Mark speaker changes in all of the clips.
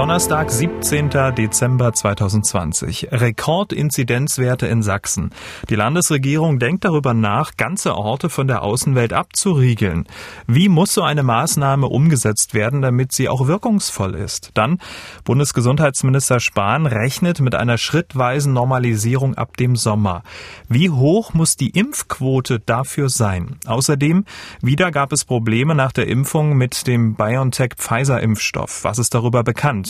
Speaker 1: Donnerstag, 17. Dezember 2020. Rekordinzidenzwerte in Sachsen. Die Landesregierung denkt darüber nach, ganze Orte von der Außenwelt abzuriegeln. Wie muss so eine Maßnahme umgesetzt werden, damit sie auch wirkungsvoll ist? Dann Bundesgesundheitsminister Spahn rechnet mit einer schrittweisen Normalisierung ab dem Sommer. Wie hoch muss die Impfquote dafür sein? Außerdem, wieder gab es Probleme nach der Impfung mit dem BioNTech-Pfizer-Impfstoff. Was ist darüber bekannt?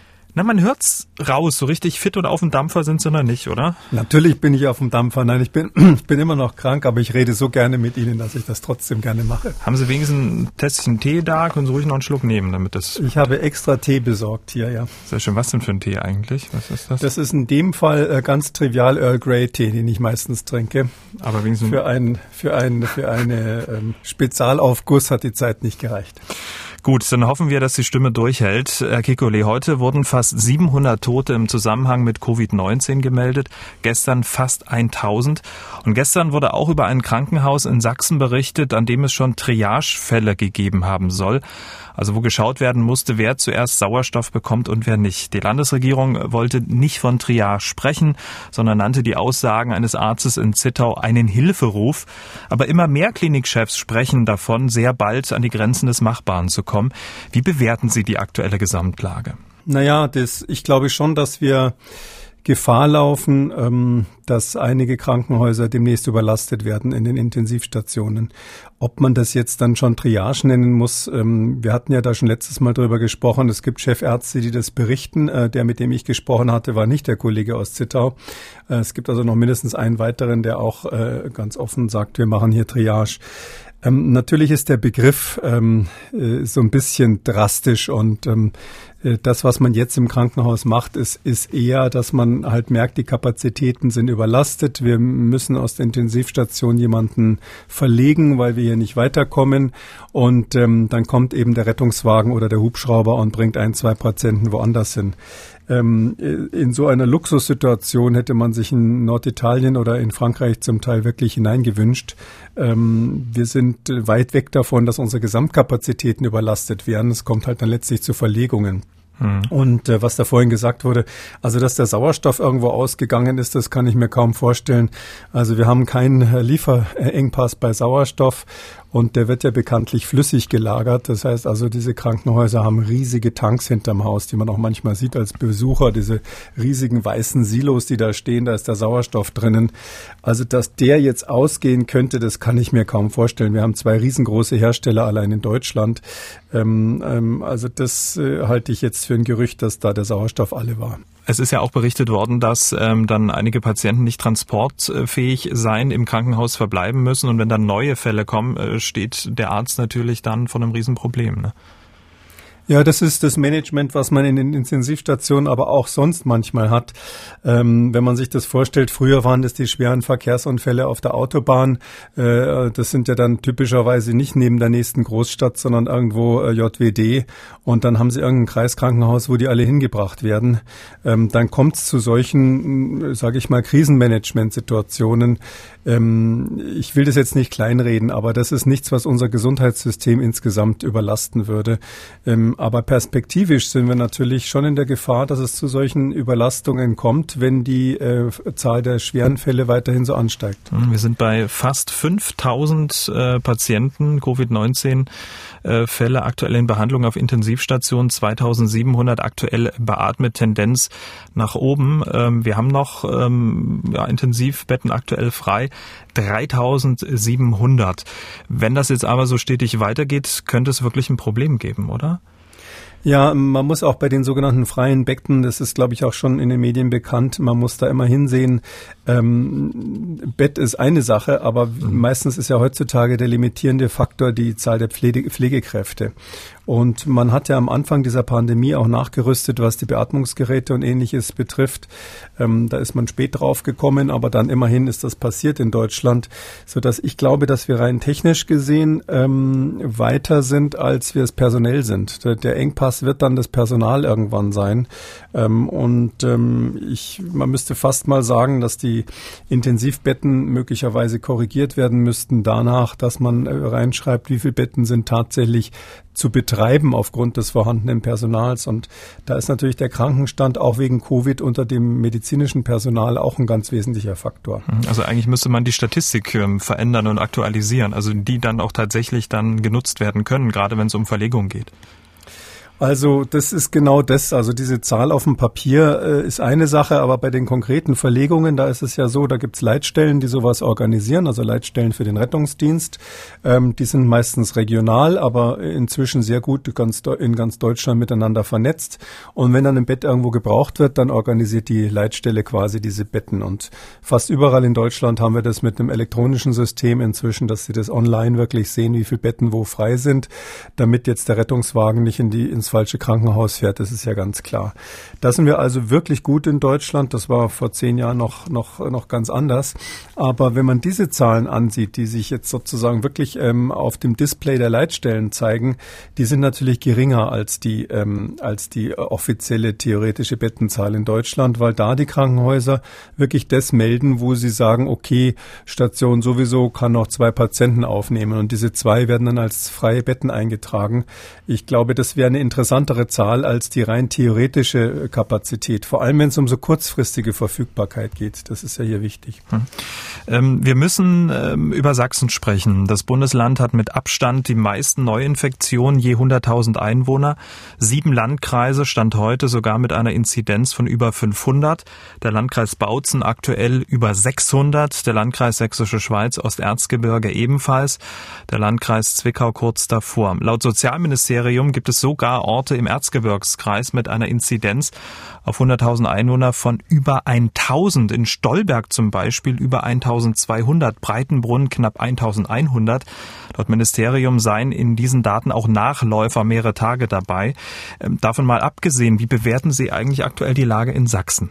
Speaker 1: Na, man hört's raus. So richtig fit und auf dem Dampfer sind sie noch nicht, oder?
Speaker 2: Natürlich bin ich auf dem Dampfer. Nein, ich bin, ich bin immer noch krank, aber ich rede so gerne mit Ihnen, dass ich das trotzdem gerne mache.
Speaker 1: Haben Sie wenigstens ein Tässchen Tee da? Können Sie ruhig noch einen Schluck nehmen, damit das...
Speaker 2: Ich habe extra Tee besorgt hier, ja.
Speaker 1: Sehr schön. Was denn für ein Tee eigentlich? Was
Speaker 2: ist das? Das ist in dem Fall äh, ganz trivial Earl Grey Tee, den ich meistens trinke.
Speaker 1: Aber wenigstens...
Speaker 2: Für, ein, für, ein, für eine ähm, Spezialaufguss hat die Zeit nicht gereicht.
Speaker 1: Gut, dann hoffen wir, dass die Stimme durchhält. Herr Kikole, heute wurden fast 700 Tote im Zusammenhang mit Covid-19 gemeldet, gestern fast 1000. Und gestern wurde auch über ein Krankenhaus in Sachsen berichtet, an dem es schon Triagefälle gegeben haben soll also wo geschaut werden musste, wer zuerst Sauerstoff bekommt und wer nicht. Die Landesregierung wollte nicht von Triage sprechen, sondern nannte die Aussagen eines Arztes in Zittau einen Hilferuf. Aber immer mehr Klinikchefs sprechen davon, sehr bald an die Grenzen des Machbaren zu kommen. Wie bewerten Sie die aktuelle Gesamtlage?
Speaker 2: Naja, das, ich glaube schon, dass wir Gefahr laufen, ähm, dass einige Krankenhäuser demnächst überlastet werden in den Intensivstationen. Ob man das jetzt dann schon Triage nennen muss, ähm, wir hatten ja da schon letztes Mal drüber gesprochen. Es gibt Chefärzte, die das berichten. Äh, der, mit dem ich gesprochen hatte, war nicht der Kollege aus Zittau. Äh, es gibt also noch mindestens einen weiteren, der auch äh, ganz offen sagt, wir machen hier Triage. Ähm, natürlich ist der Begriff ähm, äh, so ein bisschen drastisch und ähm, äh, das, was man jetzt im Krankenhaus macht, ist, ist eher, dass man halt merkt, die Kapazitäten sind überlastet. Wir müssen aus der Intensivstation jemanden verlegen, weil wir hier nicht weiterkommen. Und ähm, dann kommt eben der Rettungswagen oder der Hubschrauber und bringt ein, zwei Patienten woanders hin. Ähm, in so einer Luxussituation hätte man sich in Norditalien oder in Frankreich zum Teil wirklich hineingewünscht. Ähm, wir sind weit weg davon, dass unsere Gesamtkapazitäten überlastet werden. Es kommt halt dann letztlich zu Verlegungen. Mhm. Und äh, was da vorhin gesagt wurde, also dass der Sauerstoff irgendwo ausgegangen ist, das kann ich mir kaum vorstellen. Also wir haben keinen äh, Lieferengpass bei Sauerstoff und der wird ja bekanntlich flüssig gelagert. Das heißt also, diese Krankenhäuser haben riesige Tanks hinterm Haus, die man auch manchmal sieht als Besucher, diese riesigen weißen Silos, die da stehen, da ist der Sauerstoff drinnen. Also, dass der jetzt ausgehen könnte, das kann ich mir kaum vorstellen. Wir haben zwei riesengroße Hersteller allein in Deutschland. Ähm, ähm, also, das äh, halte ich jetzt für ein Gerücht, dass da der Sauerstoff alle war.
Speaker 1: Es ist ja auch berichtet worden, dass ähm, dann einige Patienten nicht transportfähig sein, im Krankenhaus verbleiben müssen. Und wenn dann neue Fälle kommen, äh, steht der Arzt natürlich dann vor einem Riesenproblem. Ne?
Speaker 2: Ja, das ist das Management, was man in den Intensivstationen aber auch sonst manchmal hat. Ähm, wenn man sich das vorstellt, früher waren das die schweren Verkehrsunfälle auf der Autobahn. Äh, das sind ja dann typischerweise nicht neben der nächsten Großstadt, sondern irgendwo äh, JWD. Und dann haben sie irgendein Kreiskrankenhaus, wo die alle hingebracht werden. Ähm, dann kommt es zu solchen, äh, sage ich mal, Krisenmanagement-Situationen. Ähm, ich will das jetzt nicht kleinreden, aber das ist nichts, was unser Gesundheitssystem insgesamt überlasten würde. Aber perspektivisch sind wir natürlich schon in der Gefahr, dass es zu solchen Überlastungen kommt, wenn die äh, Zahl der schweren Fälle weiterhin so ansteigt.
Speaker 1: Wir sind bei fast 5000 äh, Patienten Covid-19 äh, aktuell in Behandlung auf Intensivstationen, 2700 aktuell beatmet, Tendenz nach oben. Ähm, wir haben noch ähm, ja, Intensivbetten aktuell frei, 3700. Wenn das jetzt aber so stetig weitergeht, könnte es wirklich ein Problem geben, oder?
Speaker 2: Ja, man muss auch bei den sogenannten freien Becken, das ist, glaube ich, auch schon in den Medien bekannt, man muss da immer hinsehen. Ähm, Bett ist eine Sache, aber mhm. meistens ist ja heutzutage der limitierende Faktor die Zahl der Pflege Pflegekräfte. Und man hat ja am Anfang dieser Pandemie auch nachgerüstet, was die Beatmungsgeräte und ähnliches betrifft. Ähm, da ist man spät drauf gekommen, aber dann immerhin ist das passiert in Deutschland, so dass ich glaube, dass wir rein technisch gesehen ähm, weiter sind, als wir es personell sind. Der, der Engpass wird dann das Personal irgendwann sein. Ähm, und ähm, ich, man müsste fast mal sagen, dass die Intensivbetten möglicherweise korrigiert werden müssten danach, dass man äh, reinschreibt, wie viele Betten sind tatsächlich zu betreiben aufgrund des vorhandenen Personals. Und da ist natürlich der Krankenstand auch wegen Covid unter dem medizinischen Personal auch ein ganz wesentlicher Faktor.
Speaker 1: Mhm. Also eigentlich müsste man die Statistik ähm, verändern und aktualisieren, also die dann auch tatsächlich dann genutzt werden können, gerade wenn es um Verlegung geht.
Speaker 2: Also das ist genau das. Also diese Zahl auf dem Papier äh, ist eine Sache, aber bei den konkreten Verlegungen, da ist es ja so, da gibt's Leitstellen, die sowas organisieren, also Leitstellen für den Rettungsdienst. Ähm, die sind meistens regional, aber inzwischen sehr gut ganz, in ganz Deutschland miteinander vernetzt. Und wenn dann ein Bett irgendwo gebraucht wird, dann organisiert die Leitstelle quasi diese Betten. Und fast überall in Deutschland haben wir das mit einem elektronischen System inzwischen, dass sie das online wirklich sehen, wie viele Betten wo frei sind, damit jetzt der Rettungswagen nicht in die ins falsche Krankenhaus fährt, das ist ja ganz klar. Da sind wir also wirklich gut in Deutschland. Das war vor zehn Jahren noch, noch, noch ganz anders. Aber wenn man diese Zahlen ansieht, die sich jetzt sozusagen wirklich ähm, auf dem Display der Leitstellen zeigen, die sind natürlich geringer als die, ähm, als die offizielle theoretische Bettenzahl in Deutschland, weil da die Krankenhäuser wirklich das melden, wo sie sagen, okay, Station sowieso kann noch zwei Patienten aufnehmen und diese zwei werden dann als freie Betten eingetragen. Ich glaube, das wäre eine interessante interessantere Zahl als die rein theoretische Kapazität, vor allem wenn es um so kurzfristige Verfügbarkeit geht. Das ist ja hier wichtig. Hm.
Speaker 1: Ähm, wir müssen ähm, über Sachsen sprechen. Das Bundesland hat mit Abstand die meisten Neuinfektionen je 100.000 Einwohner. Sieben Landkreise stand heute sogar mit einer Inzidenz von über 500. Der Landkreis Bautzen aktuell über 600. Der Landkreis Sächsische Schweiz Osterzgebirge ebenfalls. Der Landkreis Zwickau kurz davor. Laut Sozialministerium gibt es sogar Orte im Erzgebirgskreis mit einer Inzidenz auf 100.000 Einwohner von über 1000. In Stolberg zum Beispiel über 1200, Breitenbrunn knapp 1100. Laut Ministerium seien in diesen Daten auch Nachläufer mehrere Tage dabei. Ähm, davon mal abgesehen, wie bewerten Sie eigentlich aktuell die Lage in Sachsen?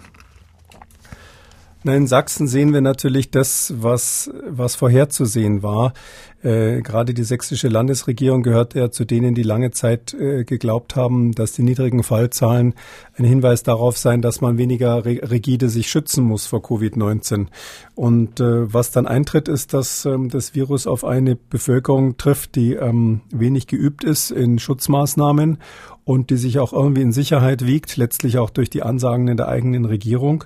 Speaker 2: Na, in Sachsen sehen wir natürlich das, was, was vorherzusehen war. Äh, gerade die sächsische Landesregierung gehört ja zu denen, die lange Zeit äh, geglaubt haben, dass die niedrigen Fallzahlen ein Hinweis darauf seien, dass man weniger rigide sich schützen muss vor Covid-19. Und äh, was dann eintritt, ist, dass ähm, das Virus auf eine Bevölkerung trifft, die ähm, wenig geübt ist in Schutzmaßnahmen und die sich auch irgendwie in Sicherheit wiegt, letztlich auch durch die Ansagen in der eigenen Regierung.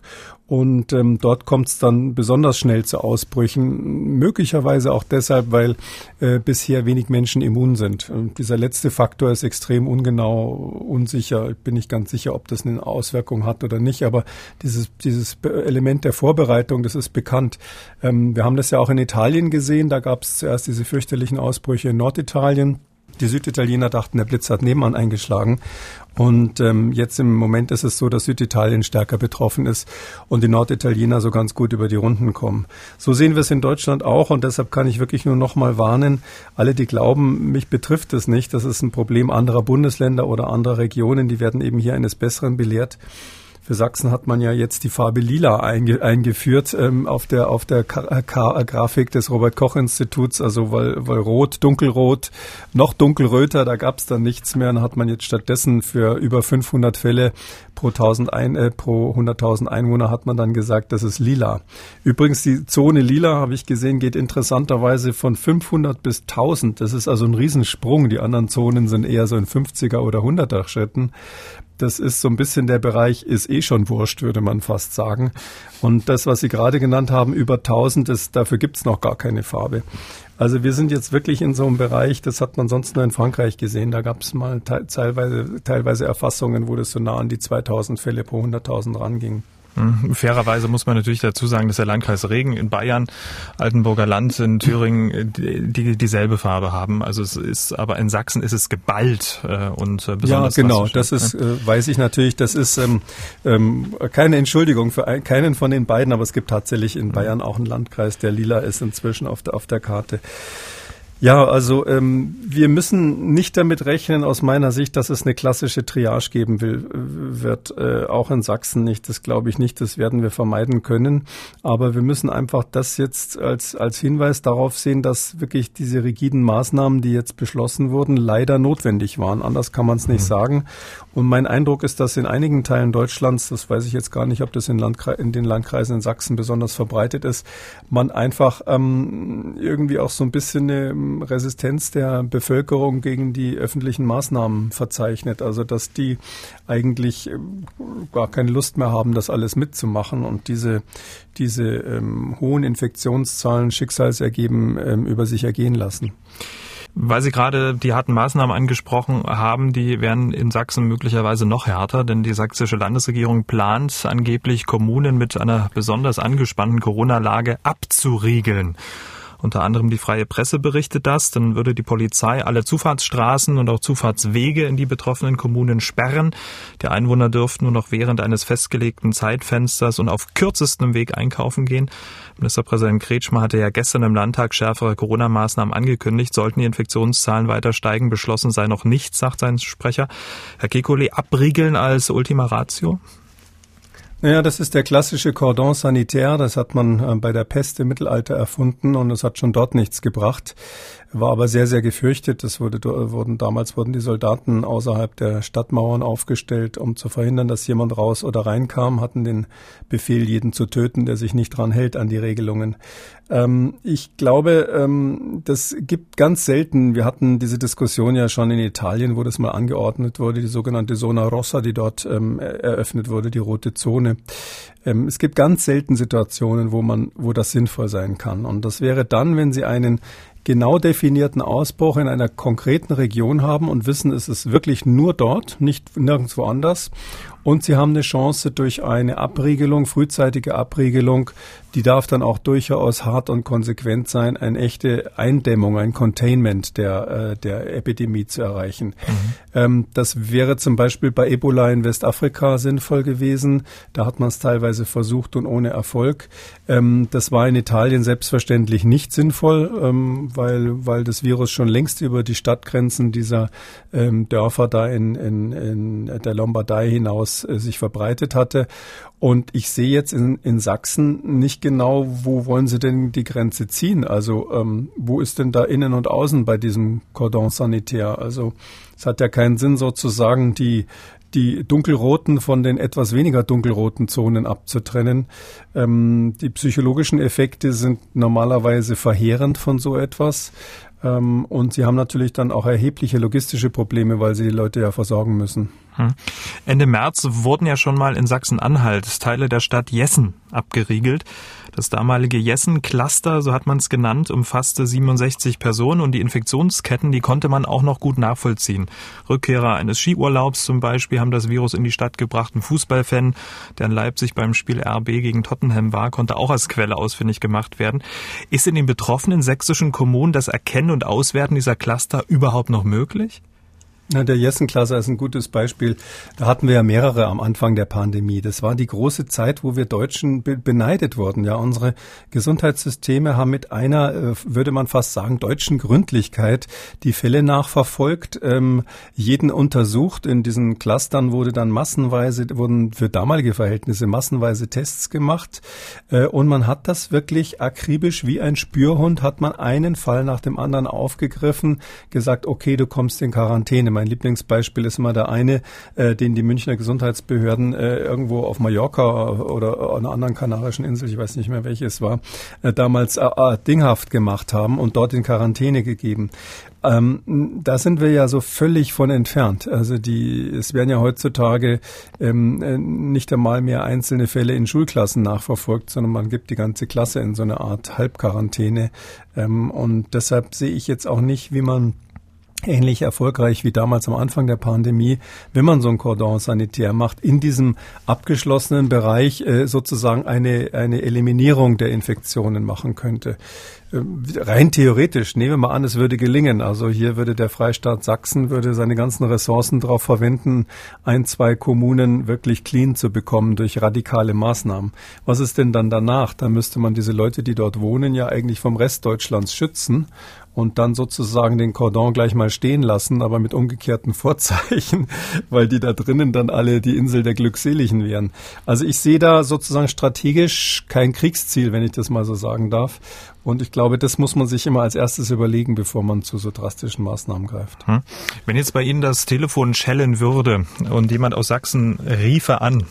Speaker 2: Und ähm, dort kommt es dann besonders schnell zu Ausbrüchen, möglicherweise auch deshalb, weil äh, bisher wenig Menschen immun sind. Und dieser letzte Faktor ist extrem ungenau, unsicher. Ich bin nicht ganz sicher, ob das eine Auswirkung hat oder nicht, aber dieses, dieses Element der Vorbereitung, das ist bekannt. Ähm, wir haben das ja auch in Italien gesehen, da gab es zuerst diese fürchterlichen Ausbrüche in Norditalien. Die Süditaliener dachten, der Blitz hat nebenan eingeschlagen. Und ähm, jetzt im Moment ist es so, dass Süditalien stärker betroffen ist und die Norditaliener so ganz gut über die Runden kommen. So sehen wir es in Deutschland auch und deshalb kann ich wirklich nur noch mal warnen, alle, die glauben, mich betrifft es nicht, das ist ein Problem anderer Bundesländer oder anderer Regionen, die werden eben hier eines Besseren belehrt. Für Sachsen hat man ja jetzt die Farbe Lila einge eingeführt ähm, auf der auf der K K Grafik des Robert Koch Instituts, also weil, weil rot, dunkelrot, noch dunkelröter, da gab es dann nichts mehr. Dann hat man jetzt stattdessen für über 500 Fälle pro 1000 ein, äh, pro 100.000 Einwohner hat man dann gesagt, das ist lila. Übrigens die Zone lila habe ich gesehen geht interessanterweise von 500 bis 1000. Das ist also ein Riesensprung. Die anderen Zonen sind eher so in 50er oder 100er Schritten. Das ist so ein bisschen der Bereich, ist eh schon wurscht, würde man fast sagen. Und das, was Sie gerade genannt haben, über 1000, ist, dafür gibt's noch gar keine Farbe. Also wir sind jetzt wirklich in so einem Bereich, das hat man sonst nur in Frankreich gesehen. Da gab es mal te teilweise, teilweise Erfassungen, wo das so nah an die 2000 Fälle pro 100.000 ranging.
Speaker 1: Hm, fairerweise muss man natürlich dazu sagen, dass der Landkreis Regen in Bayern, Altenburger Land in Thüringen äh, die, die dieselbe Farbe haben. Also es ist, aber in Sachsen ist es geballt äh, und äh, besonders.
Speaker 2: Ja, genau. Das ist, äh, weiß ich natürlich. Das ist ähm, ähm, keine Entschuldigung für ein, keinen von den beiden, aber es gibt tatsächlich in Bayern auch einen Landkreis, der lila ist inzwischen auf der auf der Karte. Ja, also ähm, wir müssen nicht damit rechnen, aus meiner Sicht, dass es eine klassische Triage geben will, wird äh, auch in Sachsen nicht. Das glaube ich nicht. Das werden wir vermeiden können. Aber wir müssen einfach das jetzt als als Hinweis darauf sehen, dass wirklich diese rigiden Maßnahmen, die jetzt beschlossen wurden, leider notwendig waren. Anders kann man es nicht mhm. sagen. Und mein Eindruck ist, dass in einigen Teilen Deutschlands, das weiß ich jetzt gar nicht, ob das in, Landkre in den Landkreisen in Sachsen besonders verbreitet ist, man einfach ähm, irgendwie auch so ein bisschen eine Resistenz der Bevölkerung gegen die öffentlichen Maßnahmen verzeichnet. Also dass die eigentlich äh, gar keine Lust mehr haben, das alles mitzumachen und diese, diese ähm, hohen Infektionszahlen Schicksalsergeben ähm, über sich ergehen lassen.
Speaker 1: Weil Sie gerade die harten Maßnahmen angesprochen haben, die werden in Sachsen möglicherweise noch härter, denn die sächsische Landesregierung plant angeblich Kommunen mit einer besonders angespannten Corona-Lage abzuriegeln. Unter anderem die freie Presse berichtet das. Dann würde die Polizei alle Zufahrtsstraßen und auch Zufahrtswege in die betroffenen Kommunen sperren. Die Einwohner dürften nur noch während eines festgelegten Zeitfensters und auf kürzestem Weg einkaufen gehen. Ministerpräsident Kretschmer hatte ja gestern im Landtag schärfere Corona-Maßnahmen angekündigt. Sollten die Infektionszahlen weiter steigen, beschlossen sei noch nichts, sagt sein Sprecher. Herr Kekulé, abriegeln als Ultima Ratio?
Speaker 2: Naja, das ist der klassische Cordon sanitaire. Das hat man äh, bei der Pest im Mittelalter erfunden und es hat schon dort nichts gebracht war aber sehr, sehr gefürchtet. Es wurde, wurden, damals wurden die Soldaten außerhalb der Stadtmauern aufgestellt, um zu verhindern, dass jemand raus oder reinkam, hatten den Befehl, jeden zu töten, der sich nicht dran hält an die Regelungen. Ähm, ich glaube, ähm, das gibt ganz selten, wir hatten diese Diskussion ja schon in Italien, wo das mal angeordnet wurde, die sogenannte Zona Rossa, die dort ähm, eröffnet wurde, die rote Zone. Ähm, es gibt ganz selten Situationen, wo man, wo das sinnvoll sein kann. Und das wäre dann, wenn Sie einen genau definierten Ausbruch in einer konkreten Region haben und wissen, es ist wirklich nur dort, nicht nirgendwo anders. Und sie haben eine Chance durch eine Abriegelung, frühzeitige Abriegelung, die darf dann auch durchaus hart und konsequent sein, eine echte Eindämmung, ein Containment der, äh, der Epidemie zu erreichen. Mhm. Ähm, das wäre zum Beispiel bei Ebola in Westafrika sinnvoll gewesen. Da hat man es teilweise versucht und ohne Erfolg. Ähm, das war in Italien selbstverständlich nicht sinnvoll, ähm, weil, weil das Virus schon längst über die Stadtgrenzen dieser Dörfer da in, in, in der Lombardei hinaus äh, sich verbreitet hatte. Und ich sehe jetzt in, in Sachsen nicht genau, wo wollen Sie denn die Grenze ziehen? Also ähm, wo ist denn da innen und außen bei diesem Cordon sanitär? Also es hat ja keinen Sinn sozusagen die die dunkelroten von den etwas weniger dunkelroten Zonen abzutrennen. Ähm, die psychologischen Effekte sind normalerweise verheerend von so etwas. Ähm, und sie haben natürlich dann auch erhebliche logistische Probleme, weil sie die Leute ja versorgen müssen. Hm.
Speaker 1: Ende März wurden ja schon mal in Sachsen-Anhalt Teile der Stadt Jessen abgeriegelt. Das damalige Jessen-Cluster, so hat man es genannt, umfasste 67 Personen und die Infektionsketten, die konnte man auch noch gut nachvollziehen. Rückkehrer eines Skiurlaubs zum Beispiel haben das Virus in die Stadt gebracht. Ein Fußballfan, der in Leipzig beim Spiel RB gegen Tottenham war, konnte auch als Quelle ausfindig gemacht werden. Ist in den betroffenen sächsischen Kommunen das Erkennen und Auswerten dieser Cluster überhaupt noch möglich?
Speaker 2: Na, der Jessen-Klasse ist ein gutes Beispiel. Da hatten wir ja mehrere am Anfang der Pandemie. Das war die große Zeit, wo wir Deutschen be beneidet wurden. Ja, unsere Gesundheitssysteme haben mit einer, äh, würde man fast sagen, deutschen Gründlichkeit die Fälle nachverfolgt, ähm, jeden untersucht. In diesen Clustern wurde dann massenweise, wurden für damalige Verhältnisse massenweise Tests gemacht. Äh, und man hat das wirklich akribisch wie ein Spürhund, hat man einen Fall nach dem anderen aufgegriffen, gesagt, okay, du kommst in Quarantäne mein Lieblingsbeispiel ist immer der eine, äh, den die Münchner Gesundheitsbehörden äh, irgendwo auf Mallorca oder einer anderen kanarischen Insel, ich weiß nicht mehr welche es war, äh, damals äh, äh, dinghaft gemacht haben und dort in Quarantäne gegeben. Ähm, da sind wir ja so völlig von entfernt. Also die, es werden ja heutzutage ähm, äh, nicht einmal mehr einzelne Fälle in Schulklassen nachverfolgt, sondern man gibt die ganze Klasse in so eine Art Halbquarantäne. Ähm, und deshalb sehe ich jetzt auch nicht, wie man ähnlich erfolgreich wie damals am Anfang der Pandemie, wenn man so ein Cordon sanitär macht, in diesem abgeschlossenen Bereich äh, sozusagen eine, eine Eliminierung der Infektionen machen könnte. Äh, rein theoretisch, nehmen wir mal an, es würde gelingen. Also hier würde der Freistaat Sachsen würde seine ganzen Ressourcen darauf verwenden, ein, zwei Kommunen wirklich clean zu bekommen durch radikale Maßnahmen. Was ist denn dann danach? Da müsste man diese Leute, die dort wohnen, ja eigentlich vom Rest Deutschlands schützen und dann sozusagen den Cordon gleich mal stehen lassen, aber mit umgekehrten Vorzeichen, weil die da drinnen dann alle die Insel der Glückseligen wären. Also ich sehe da sozusagen strategisch kein Kriegsziel, wenn ich das mal so sagen darf. Und ich glaube, das muss man sich immer als erstes überlegen, bevor man zu so drastischen Maßnahmen greift. Hm.
Speaker 1: Wenn jetzt bei Ihnen das Telefon schellen würde und jemand aus Sachsen riefe an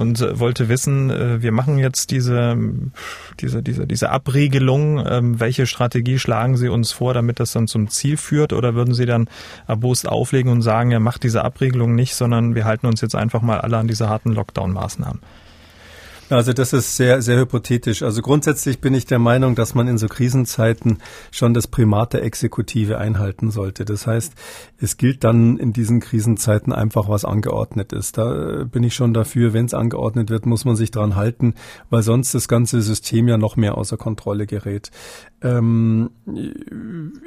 Speaker 1: und äh, wollte wissen, äh, wir machen jetzt diese, diese, diese, diese Abriegelung. Ähm, welche Strategie schlagen Sie uns vor, damit das dann zum Ziel führt? Oder würden Sie dann erbost auflegen und sagen, ja, macht diese Abriegelung nicht, sondern wir halten uns jetzt einfach mal alle an diese harten Lockdown-Maßnahmen?
Speaker 2: Also das ist sehr, sehr hypothetisch. Also grundsätzlich bin ich der Meinung, dass man in so Krisenzeiten schon das Primat der Exekutive einhalten sollte. Das heißt, es gilt dann in diesen Krisenzeiten einfach, was angeordnet ist. Da bin ich schon dafür, wenn es angeordnet wird, muss man sich dran halten, weil sonst das ganze System ja noch mehr außer Kontrolle gerät. Ähm,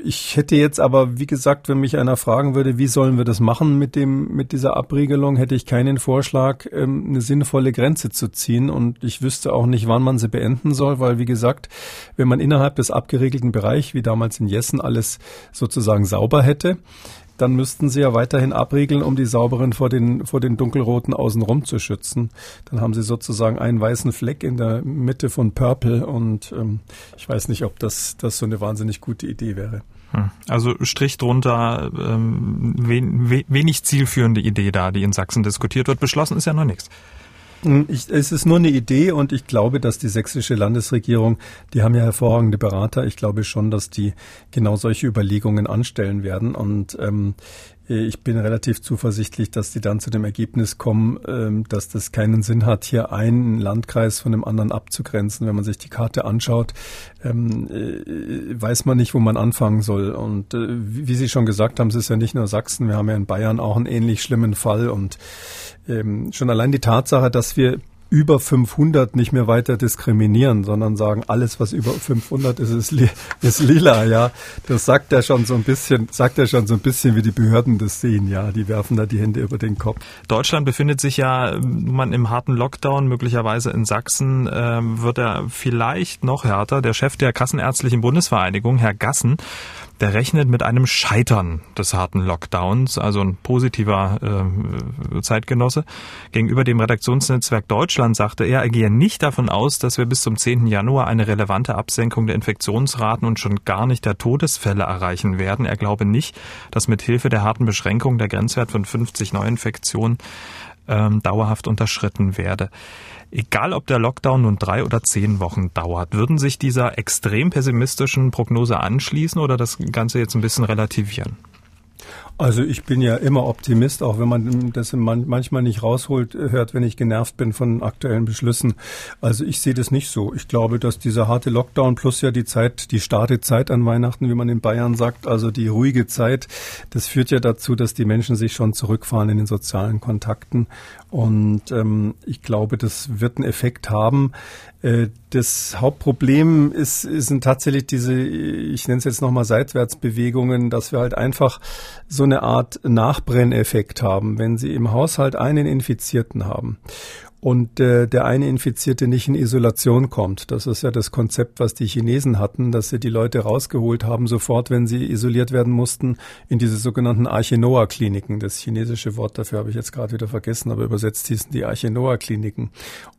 Speaker 2: ich hätte jetzt aber, wie gesagt, wenn mich einer fragen würde, wie sollen wir das machen mit dem, mit dieser Abriegelung, hätte ich keinen Vorschlag, ähm, eine sinnvolle Grenze zu ziehen und ich wüsste auch nicht, wann man sie beenden soll, weil, wie gesagt, wenn man innerhalb des abgeregelten Bereichs, wie damals in Jessen, alles sozusagen sauber hätte, dann müssten sie ja weiterhin abriegeln, um die sauberen vor den, vor den dunkelroten außenrum zu schützen. Dann haben sie sozusagen einen weißen Fleck in der Mitte von Purple und ähm, ich weiß nicht, ob das, das so eine wahnsinnig gute Idee wäre.
Speaker 1: Hm. Also Strich drunter, ähm, wenig zielführende Idee da, die in Sachsen diskutiert wird. Beschlossen ist ja noch nichts.
Speaker 2: Hm, ich, es ist nur eine Idee und ich glaube, dass die sächsische Landesregierung, die haben ja hervorragende Berater, ich glaube schon, dass die genau solche Überlegungen anstellen werden. Und ähm, ich bin relativ zuversichtlich, dass die dann zu dem Ergebnis kommen, ähm, dass das keinen Sinn hat, hier einen Landkreis von dem anderen abzugrenzen. Wenn man sich die Karte anschaut, ähm, äh, weiß man nicht, wo man anfangen soll. Und äh, wie Sie schon gesagt haben, es ist ja nicht nur Sachsen, wir haben ja in Bayern auch einen ähnlich schlimmen Fall. Und ähm, schon allein die Tatsache, dass wir über 500 nicht mehr weiter diskriminieren, sondern sagen, alles, was über 500 ist, ist, li ist lila, ja. Das sagt ja schon so ein bisschen, sagt ja schon so ein bisschen, wie die Behörden das sehen, ja. Die werfen da die Hände über den Kopf.
Speaker 1: Deutschland befindet sich ja, man im harten Lockdown, möglicherweise in Sachsen, äh, wird er vielleicht noch härter. Der Chef der Kassenärztlichen Bundesvereinigung, Herr Gassen, der rechnet mit einem Scheitern des harten Lockdowns, also ein positiver äh, Zeitgenosse. Gegenüber dem Redaktionsnetzwerk Deutschland sagte er, er gehe nicht davon aus, dass wir bis zum 10. Januar eine relevante Absenkung der Infektionsraten und schon gar nicht der Todesfälle erreichen werden. Er glaube nicht, dass mit Hilfe der harten Beschränkung der Grenzwert von 50 Neuinfektionen ähm, dauerhaft unterschritten werde. Egal, ob der Lockdown nun drei oder zehn Wochen dauert, würden sich dieser extrem pessimistischen Prognose anschließen oder das Ganze jetzt ein bisschen relativieren?
Speaker 2: Also ich bin ja immer Optimist, auch wenn man das manchmal nicht rausholt, hört, wenn ich genervt bin von aktuellen Beschlüssen. Also ich sehe das nicht so. Ich glaube, dass dieser harte Lockdown plus ja die Zeit, die Startezeit an Weihnachten, wie man in Bayern sagt, also die ruhige Zeit, das führt ja dazu, dass die Menschen sich schon zurückfahren in den sozialen Kontakten. Und ähm, ich glaube, das wird einen Effekt haben. Äh, das Hauptproblem ist, sind tatsächlich diese, ich nenne es jetzt nochmal Seitwärtsbewegungen, dass wir halt einfach so eine Art Nachbrenneffekt haben, wenn Sie im Haushalt einen Infizierten haben und äh, der eine Infizierte nicht in Isolation kommt. Das ist ja das Konzept, was die Chinesen hatten, dass sie die Leute rausgeholt haben, sofort, wenn sie isoliert werden mussten, in diese sogenannten Arche-Noah-Kliniken. Das chinesische Wort dafür habe ich jetzt gerade wieder vergessen, aber übersetzt hießen die Arche-Noah-Kliniken.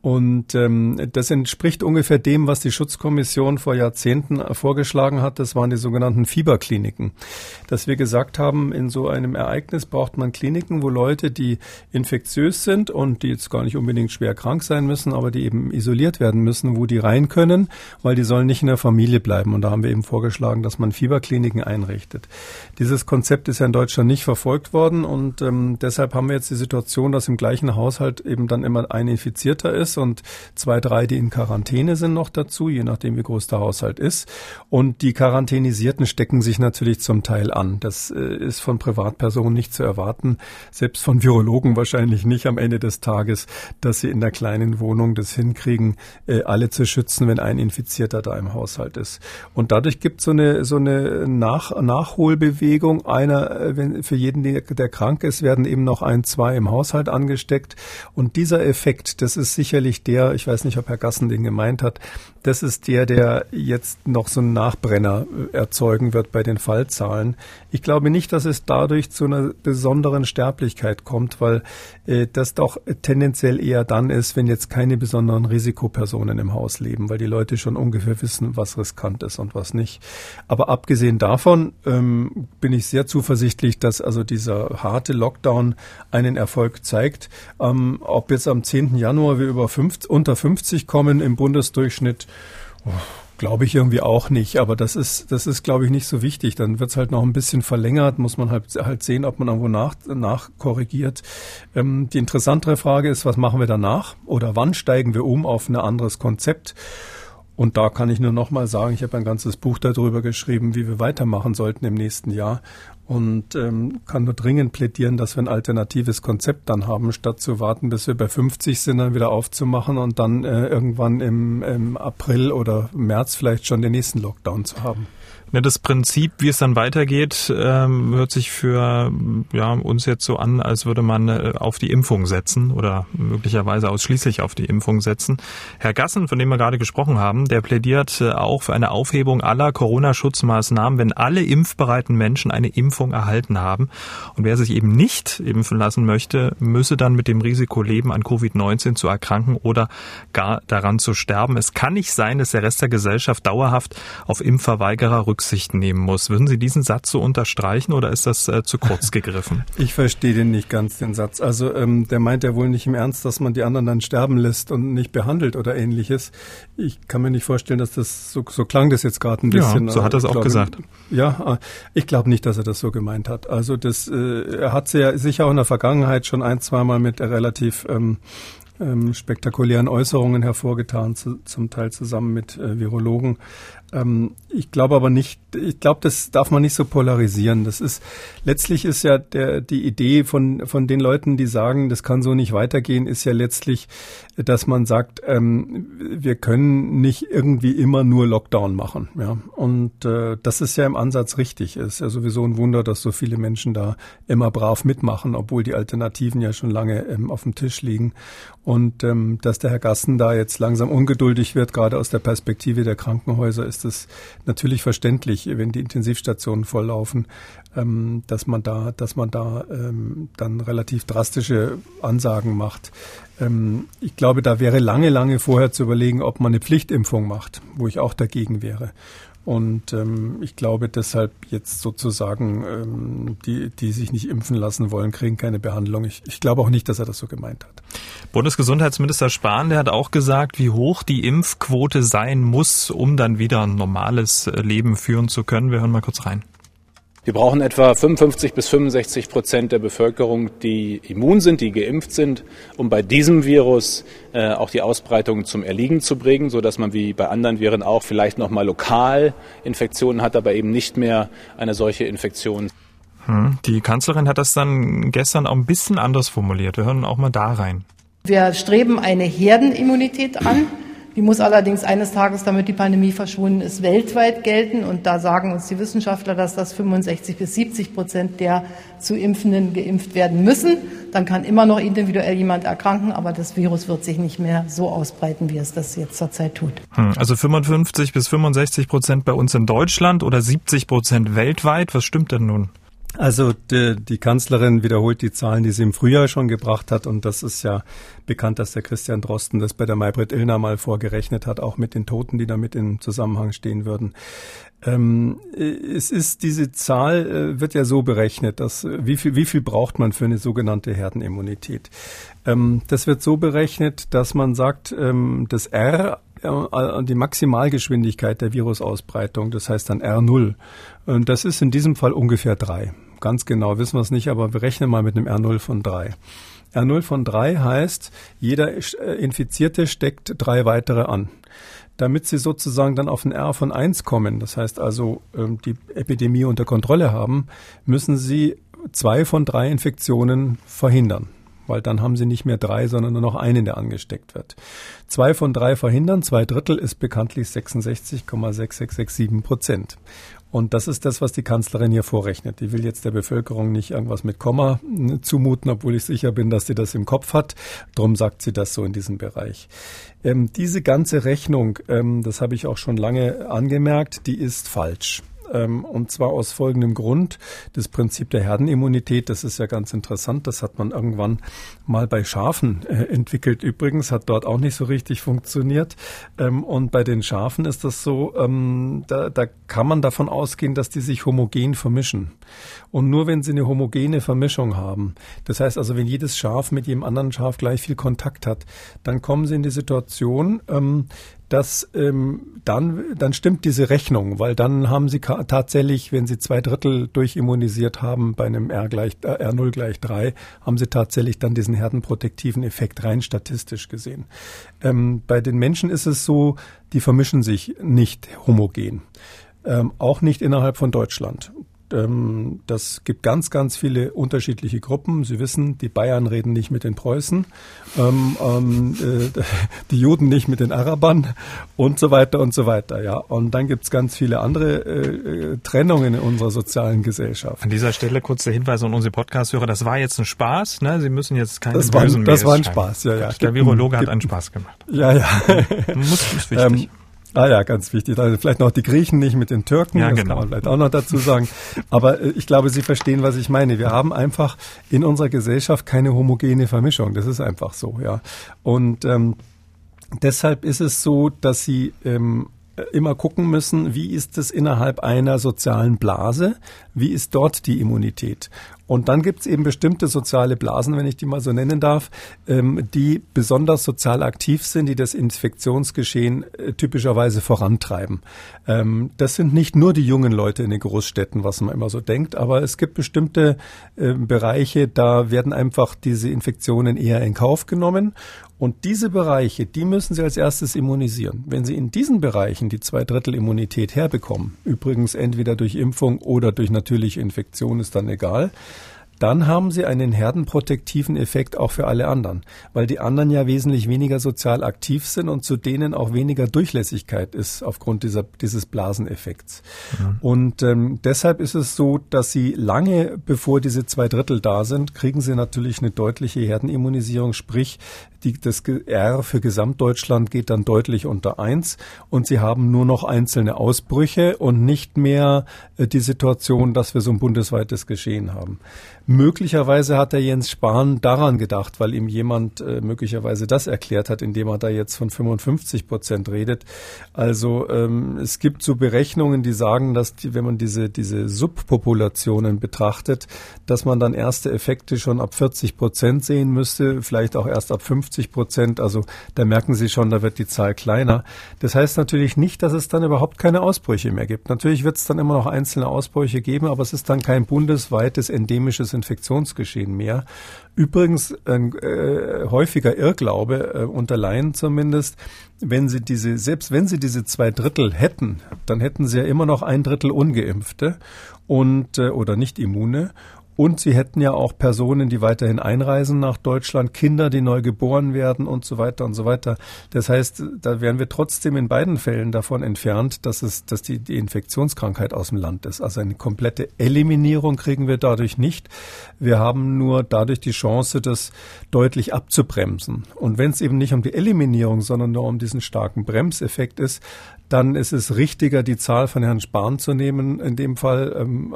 Speaker 2: Und ähm, das entspricht ungefähr dem, was die Schutzkommission vor Jahrzehnten vorgeschlagen hat. Das waren die sogenannten Fieberkliniken. Dass wir gesagt haben, in so einem Ereignis braucht man Kliniken, wo Leute, die infektiös sind und die jetzt gar nicht unbedingt schwer krank sein müssen, aber die eben isoliert werden müssen, wo die rein können, weil die sollen nicht in der Familie bleiben. Und da haben wir eben vorgeschlagen, dass man Fieberkliniken einrichtet. Dieses Konzept ist ja in Deutschland nicht verfolgt worden und ähm, deshalb haben wir jetzt die Situation, dass im gleichen Haushalt eben dann immer ein Infizierter ist und zwei, drei, die in Quarantäne sind noch dazu, je nachdem wie groß der Haushalt ist. Und die Quarantänisierten stecken sich natürlich zum Teil an. Das äh, ist von Privatpersonen nicht zu erwarten, selbst von Virologen wahrscheinlich nicht am Ende des Tages, dass sie in der kleinen Wohnung das hinkriegen, äh, alle zu schützen, wenn ein Infizierter da im Haushalt ist. Und dadurch gibt so eine so eine Nach Nachholbewegung. Einer, äh, wenn für jeden, der, der krank ist, werden eben noch ein, zwei im Haushalt angesteckt. Und dieser Effekt, das ist sicherlich der, ich weiß nicht, ob Herr Gassen den gemeint hat, das ist der, der jetzt noch so einen Nachbrenner äh, erzeugen wird bei den Fallzahlen. Ich glaube nicht, dass es dadurch zu einer besonderen Sterblichkeit kommt, weil das doch tendenziell eher dann ist, wenn jetzt keine besonderen Risikopersonen im Haus leben, weil die Leute schon ungefähr wissen, was riskant ist und was nicht. Aber abgesehen davon ähm, bin ich sehr zuversichtlich, dass also dieser harte Lockdown einen Erfolg zeigt. Ähm, ob jetzt am 10. Januar wir über 50, unter 50 kommen im Bundesdurchschnitt, oh, Glaube ich irgendwie auch nicht, aber das ist, das ist, glaube ich, nicht so wichtig. Dann wird es halt noch ein bisschen verlängert, muss man halt, halt sehen, ob man irgendwo nach, nachkorrigiert. Ähm, die interessantere Frage ist, was machen wir danach oder wann steigen wir um auf ein anderes Konzept? Und da kann ich nur noch mal sagen, ich habe ein ganzes Buch darüber geschrieben, wie wir weitermachen sollten im nächsten Jahr und ähm, kann nur dringend plädieren, dass wir ein alternatives Konzept dann haben, statt zu warten, bis wir bei 50 sind, dann wieder aufzumachen und dann äh, irgendwann im, im April oder März vielleicht schon den nächsten Lockdown zu haben.
Speaker 1: Ne, das Prinzip, wie es dann weitergeht, ähm, hört sich für ja, uns jetzt so an, als würde man äh, auf die Impfung setzen oder möglicherweise ausschließlich auf die Impfung setzen. Herr Gassen, von dem wir gerade gesprochen haben, der plädiert äh, auch für eine Aufhebung aller Corona-Schutzmaßnahmen, wenn alle impfbereiten Menschen eine Impfung erhalten haben. Und wer sich eben nicht impfen lassen möchte, müsse dann mit dem Risiko leben, an Covid-19 zu erkranken oder gar daran zu sterben. Es kann nicht sein, dass der Rest der Gesellschaft dauerhaft auf Impfverweigerer Rücksicht nehmen muss. Würden Sie diesen Satz so unterstreichen oder ist das äh, zu kurz gegriffen?
Speaker 2: Ich verstehe den nicht ganz, den Satz. Also ähm, der meint ja wohl nicht im Ernst, dass man die anderen dann sterben lässt und nicht behandelt oder ähnliches. Ich kann mir nicht vorstellen, dass das so, so klang das jetzt gerade ein bisschen.
Speaker 1: Ja, so hat er es auch glaube, gesagt.
Speaker 2: Ja, äh, ich glaube nicht, dass er das so gemeint hat. Also das, äh, er hat ja sicher auch in der Vergangenheit schon ein, zweimal mit relativ ähm, ähm, spektakulären Äußerungen hervorgetan, zu, zum Teil zusammen mit äh, Virologen. Ähm, ich glaube aber nicht, ich glaube, das darf man nicht so polarisieren. Das ist, letztlich ist ja der, die Idee von, von den Leuten, die sagen, das kann so nicht weitergehen, ist ja letztlich, dass man sagt, ähm, wir können nicht irgendwie immer nur Lockdown machen. Ja? Und äh, das ist ja im Ansatz richtig. Ist ja sowieso ein Wunder, dass so viele Menschen da immer brav mitmachen, obwohl die Alternativen ja schon lange ähm, auf dem Tisch liegen. Und ähm, dass der Herr Gassen da jetzt langsam ungeduldig wird, gerade aus der Perspektive der Krankenhäuser, ist es natürlich verständlich, wenn die Intensivstationen volllaufen, ähm, dass man da, dass man da ähm, dann relativ drastische Ansagen macht. Ähm, ich glaube, da wäre lange, lange vorher zu überlegen, ob man eine Pflichtimpfung macht, wo ich auch dagegen wäre. Und ähm, ich glaube deshalb jetzt sozusagen, ähm, die, die sich nicht impfen lassen wollen, kriegen keine Behandlung. Ich, ich glaube auch nicht, dass er das so gemeint hat.
Speaker 1: Bundesgesundheitsminister Spahn, der hat auch gesagt, wie hoch die Impfquote sein muss, um dann wieder ein normales Leben führen zu können. Wir hören mal kurz rein.
Speaker 3: Wir brauchen etwa 55 bis 65 Prozent der Bevölkerung, die immun sind, die geimpft sind, um bei diesem Virus äh, auch die Ausbreitung zum Erliegen zu bringen, so dass man wie bei anderen Viren auch vielleicht noch mal lokal Infektionen hat, aber eben nicht mehr eine solche Infektion.
Speaker 1: Hm, die Kanzlerin hat das dann gestern auch ein bisschen anders formuliert. Wir hören auch mal da rein.
Speaker 4: Wir streben eine Herdenimmunität an. Die muss allerdings eines Tages, damit die Pandemie verschwunden ist, weltweit gelten. Und da sagen uns die Wissenschaftler, dass das 65 bis 70 Prozent der zu Impfenden geimpft werden müssen. Dann kann immer noch individuell jemand erkranken, aber das Virus wird sich nicht mehr so ausbreiten, wie es das jetzt zurzeit tut.
Speaker 1: Hm, also 55 bis 65 Prozent bei uns in Deutschland oder 70 Prozent weltweit. Was stimmt denn nun?
Speaker 2: Also die, die, Kanzlerin wiederholt die Zahlen, die sie im Frühjahr schon gebracht hat. Und das ist ja bekannt, dass der Christian Drosten das bei der Maybrit Illner mal vorgerechnet hat, auch mit den Toten, die damit im Zusammenhang stehen würden. Ähm, es ist diese Zahl äh, wird ja so berechnet, dass äh, wie viel wie viel braucht man für eine sogenannte Herdenimmunität? Ähm, das wird so berechnet, dass man sagt, ähm, das R äh, die Maximalgeschwindigkeit der Virusausbreitung, das heißt dann R0. Und das ist in diesem Fall ungefähr drei. Ganz genau wissen wir es nicht, aber wir rechnen mal mit einem R0 von drei. R0 von drei heißt, jeder Infizierte steckt drei weitere an damit sie sozusagen dann auf ein R von 1 kommen, das heißt also ähm, die Epidemie unter Kontrolle haben, müssen sie zwei von drei Infektionen verhindern. Weil dann haben sie nicht mehr drei, sondern nur noch einen, der angesteckt wird. Zwei von drei verhindern, zwei Drittel ist bekanntlich 66,6667 Prozent. Und das ist das, was die Kanzlerin hier vorrechnet. Die will jetzt der Bevölkerung nicht irgendwas mit Komma äh, zumuten, obwohl ich sicher bin, dass sie das im Kopf hat. Drum sagt sie das so in diesem Bereich. Ähm, diese ganze Rechnung, ähm, das habe ich auch schon lange angemerkt, die ist falsch. Ähm, und zwar aus folgendem Grund. Das Prinzip der Herdenimmunität, das ist ja ganz interessant. Das hat man irgendwann mal bei Schafen äh, entwickelt. Übrigens hat dort auch nicht so richtig funktioniert. Ähm, und bei den Schafen ist das so, ähm, da, da kann man davon ausgehen, dass die sich homogen vermischen. Und nur wenn sie eine homogene Vermischung haben, das heißt also, wenn jedes Schaf mit jedem anderen Schaf gleich viel Kontakt hat, dann kommen sie in die Situation, dass ähm, dann, dann stimmt diese Rechnung, weil dann haben sie tatsächlich, wenn sie zwei Drittel durchimmunisiert haben bei einem R gleich äh, R0 gleich drei, haben sie tatsächlich dann diesen herdenprotektiven Effekt rein statistisch gesehen. Ähm, bei den Menschen ist es so, die vermischen sich nicht homogen. Ähm, auch nicht innerhalb von Deutschland. Ähm, das gibt ganz, ganz viele unterschiedliche Gruppen. Sie wissen, die Bayern reden nicht mit den Preußen, ähm, ähm, äh, die Juden nicht mit den Arabern und so weiter und so weiter. Ja, und dann gibt es ganz viele andere äh, äh, Trennungen in unserer sozialen Gesellschaft.
Speaker 1: An dieser Stelle kurz der Hinweis an unsere Podcast-Hörer: Das war jetzt ein Spaß. Ne? Sie müssen jetzt keine
Speaker 2: das bösen war, Das war ein Spaß. Ja, ja.
Speaker 1: Der Virologe hat einen Spaß gemacht.
Speaker 2: Ja, ja. Muss, ist wichtig. Ähm, Ah ja, ganz wichtig. Also vielleicht noch die Griechen nicht mit den Türken, ja, das genau. kann man vielleicht auch noch dazu sagen. Aber äh, ich glaube, Sie verstehen, was ich meine. Wir haben einfach in unserer Gesellschaft keine homogene Vermischung. Das ist einfach so, ja. Und ähm, deshalb ist es so, dass Sie ähm, immer gucken müssen, wie ist es innerhalb einer sozialen Blase, wie ist dort die Immunität. Und dann gibt es eben bestimmte soziale Blasen, wenn ich die mal so nennen darf, ähm, die besonders sozial aktiv sind, die das Infektionsgeschehen äh, typischerweise vorantreiben. Ähm, das sind nicht nur die jungen Leute in den Großstädten, was man immer so denkt, aber es gibt bestimmte äh, Bereiche, da werden einfach diese Infektionen eher in Kauf genommen. Und diese Bereiche, die müssen Sie als erstes immunisieren. Wenn Sie in diesen Bereichen die Zweidrittel-Immunität herbekommen, übrigens entweder durch Impfung oder durch natürliche Infektion, ist dann egal, dann haben sie einen herdenprotektiven Effekt auch für alle anderen, weil die anderen ja wesentlich weniger sozial aktiv sind und zu denen auch weniger Durchlässigkeit ist aufgrund dieser, dieses Blaseneffekts. Mhm. Und ähm, deshalb ist es so, dass sie lange bevor diese zwei Drittel da sind, kriegen sie natürlich eine deutliche Herdenimmunisierung, sprich die, das R für Gesamtdeutschland geht dann deutlich unter eins und sie haben nur noch einzelne Ausbrüche und nicht mehr äh, die Situation, dass wir so ein bundesweites Geschehen haben. Möglicherweise hat der Jens Spahn daran gedacht, weil ihm jemand äh, möglicherweise das erklärt hat, indem er da jetzt von 55 Prozent redet. Also ähm, es gibt so Berechnungen, die sagen, dass die, wenn man diese, diese Subpopulationen betrachtet, dass man dann erste Effekte schon ab 40 Prozent sehen müsste, vielleicht auch erst ab 50 Prozent. Also da merken Sie schon, da wird die Zahl kleiner. Das heißt natürlich nicht, dass es dann überhaupt keine Ausbrüche mehr gibt. Natürlich wird es dann immer noch einzelne Ausbrüche geben, aber es ist dann kein bundesweites endemisches Infektionsgeschehen mehr. Übrigens ein äh, häufiger Irrglaube, äh, unter Laien zumindest, wenn sie diese, selbst wenn sie diese zwei Drittel hätten, dann hätten sie ja immer noch ein Drittel Ungeimpfte und äh, oder nicht Immune und sie hätten ja auch Personen, die weiterhin einreisen nach Deutschland, Kinder, die neu geboren werden und so weiter und so weiter. Das heißt, da wären wir trotzdem in beiden Fällen davon entfernt, dass es, dass die, die Infektionskrankheit aus dem Land ist. Also eine komplette Eliminierung kriegen wir dadurch nicht. Wir haben nur dadurch die Chance, das deutlich abzubremsen. Und wenn es eben nicht um die Eliminierung, sondern nur um diesen starken Bremseffekt ist, dann ist es richtiger, die Zahl von Herrn Spahn zu nehmen in dem Fall, ähm,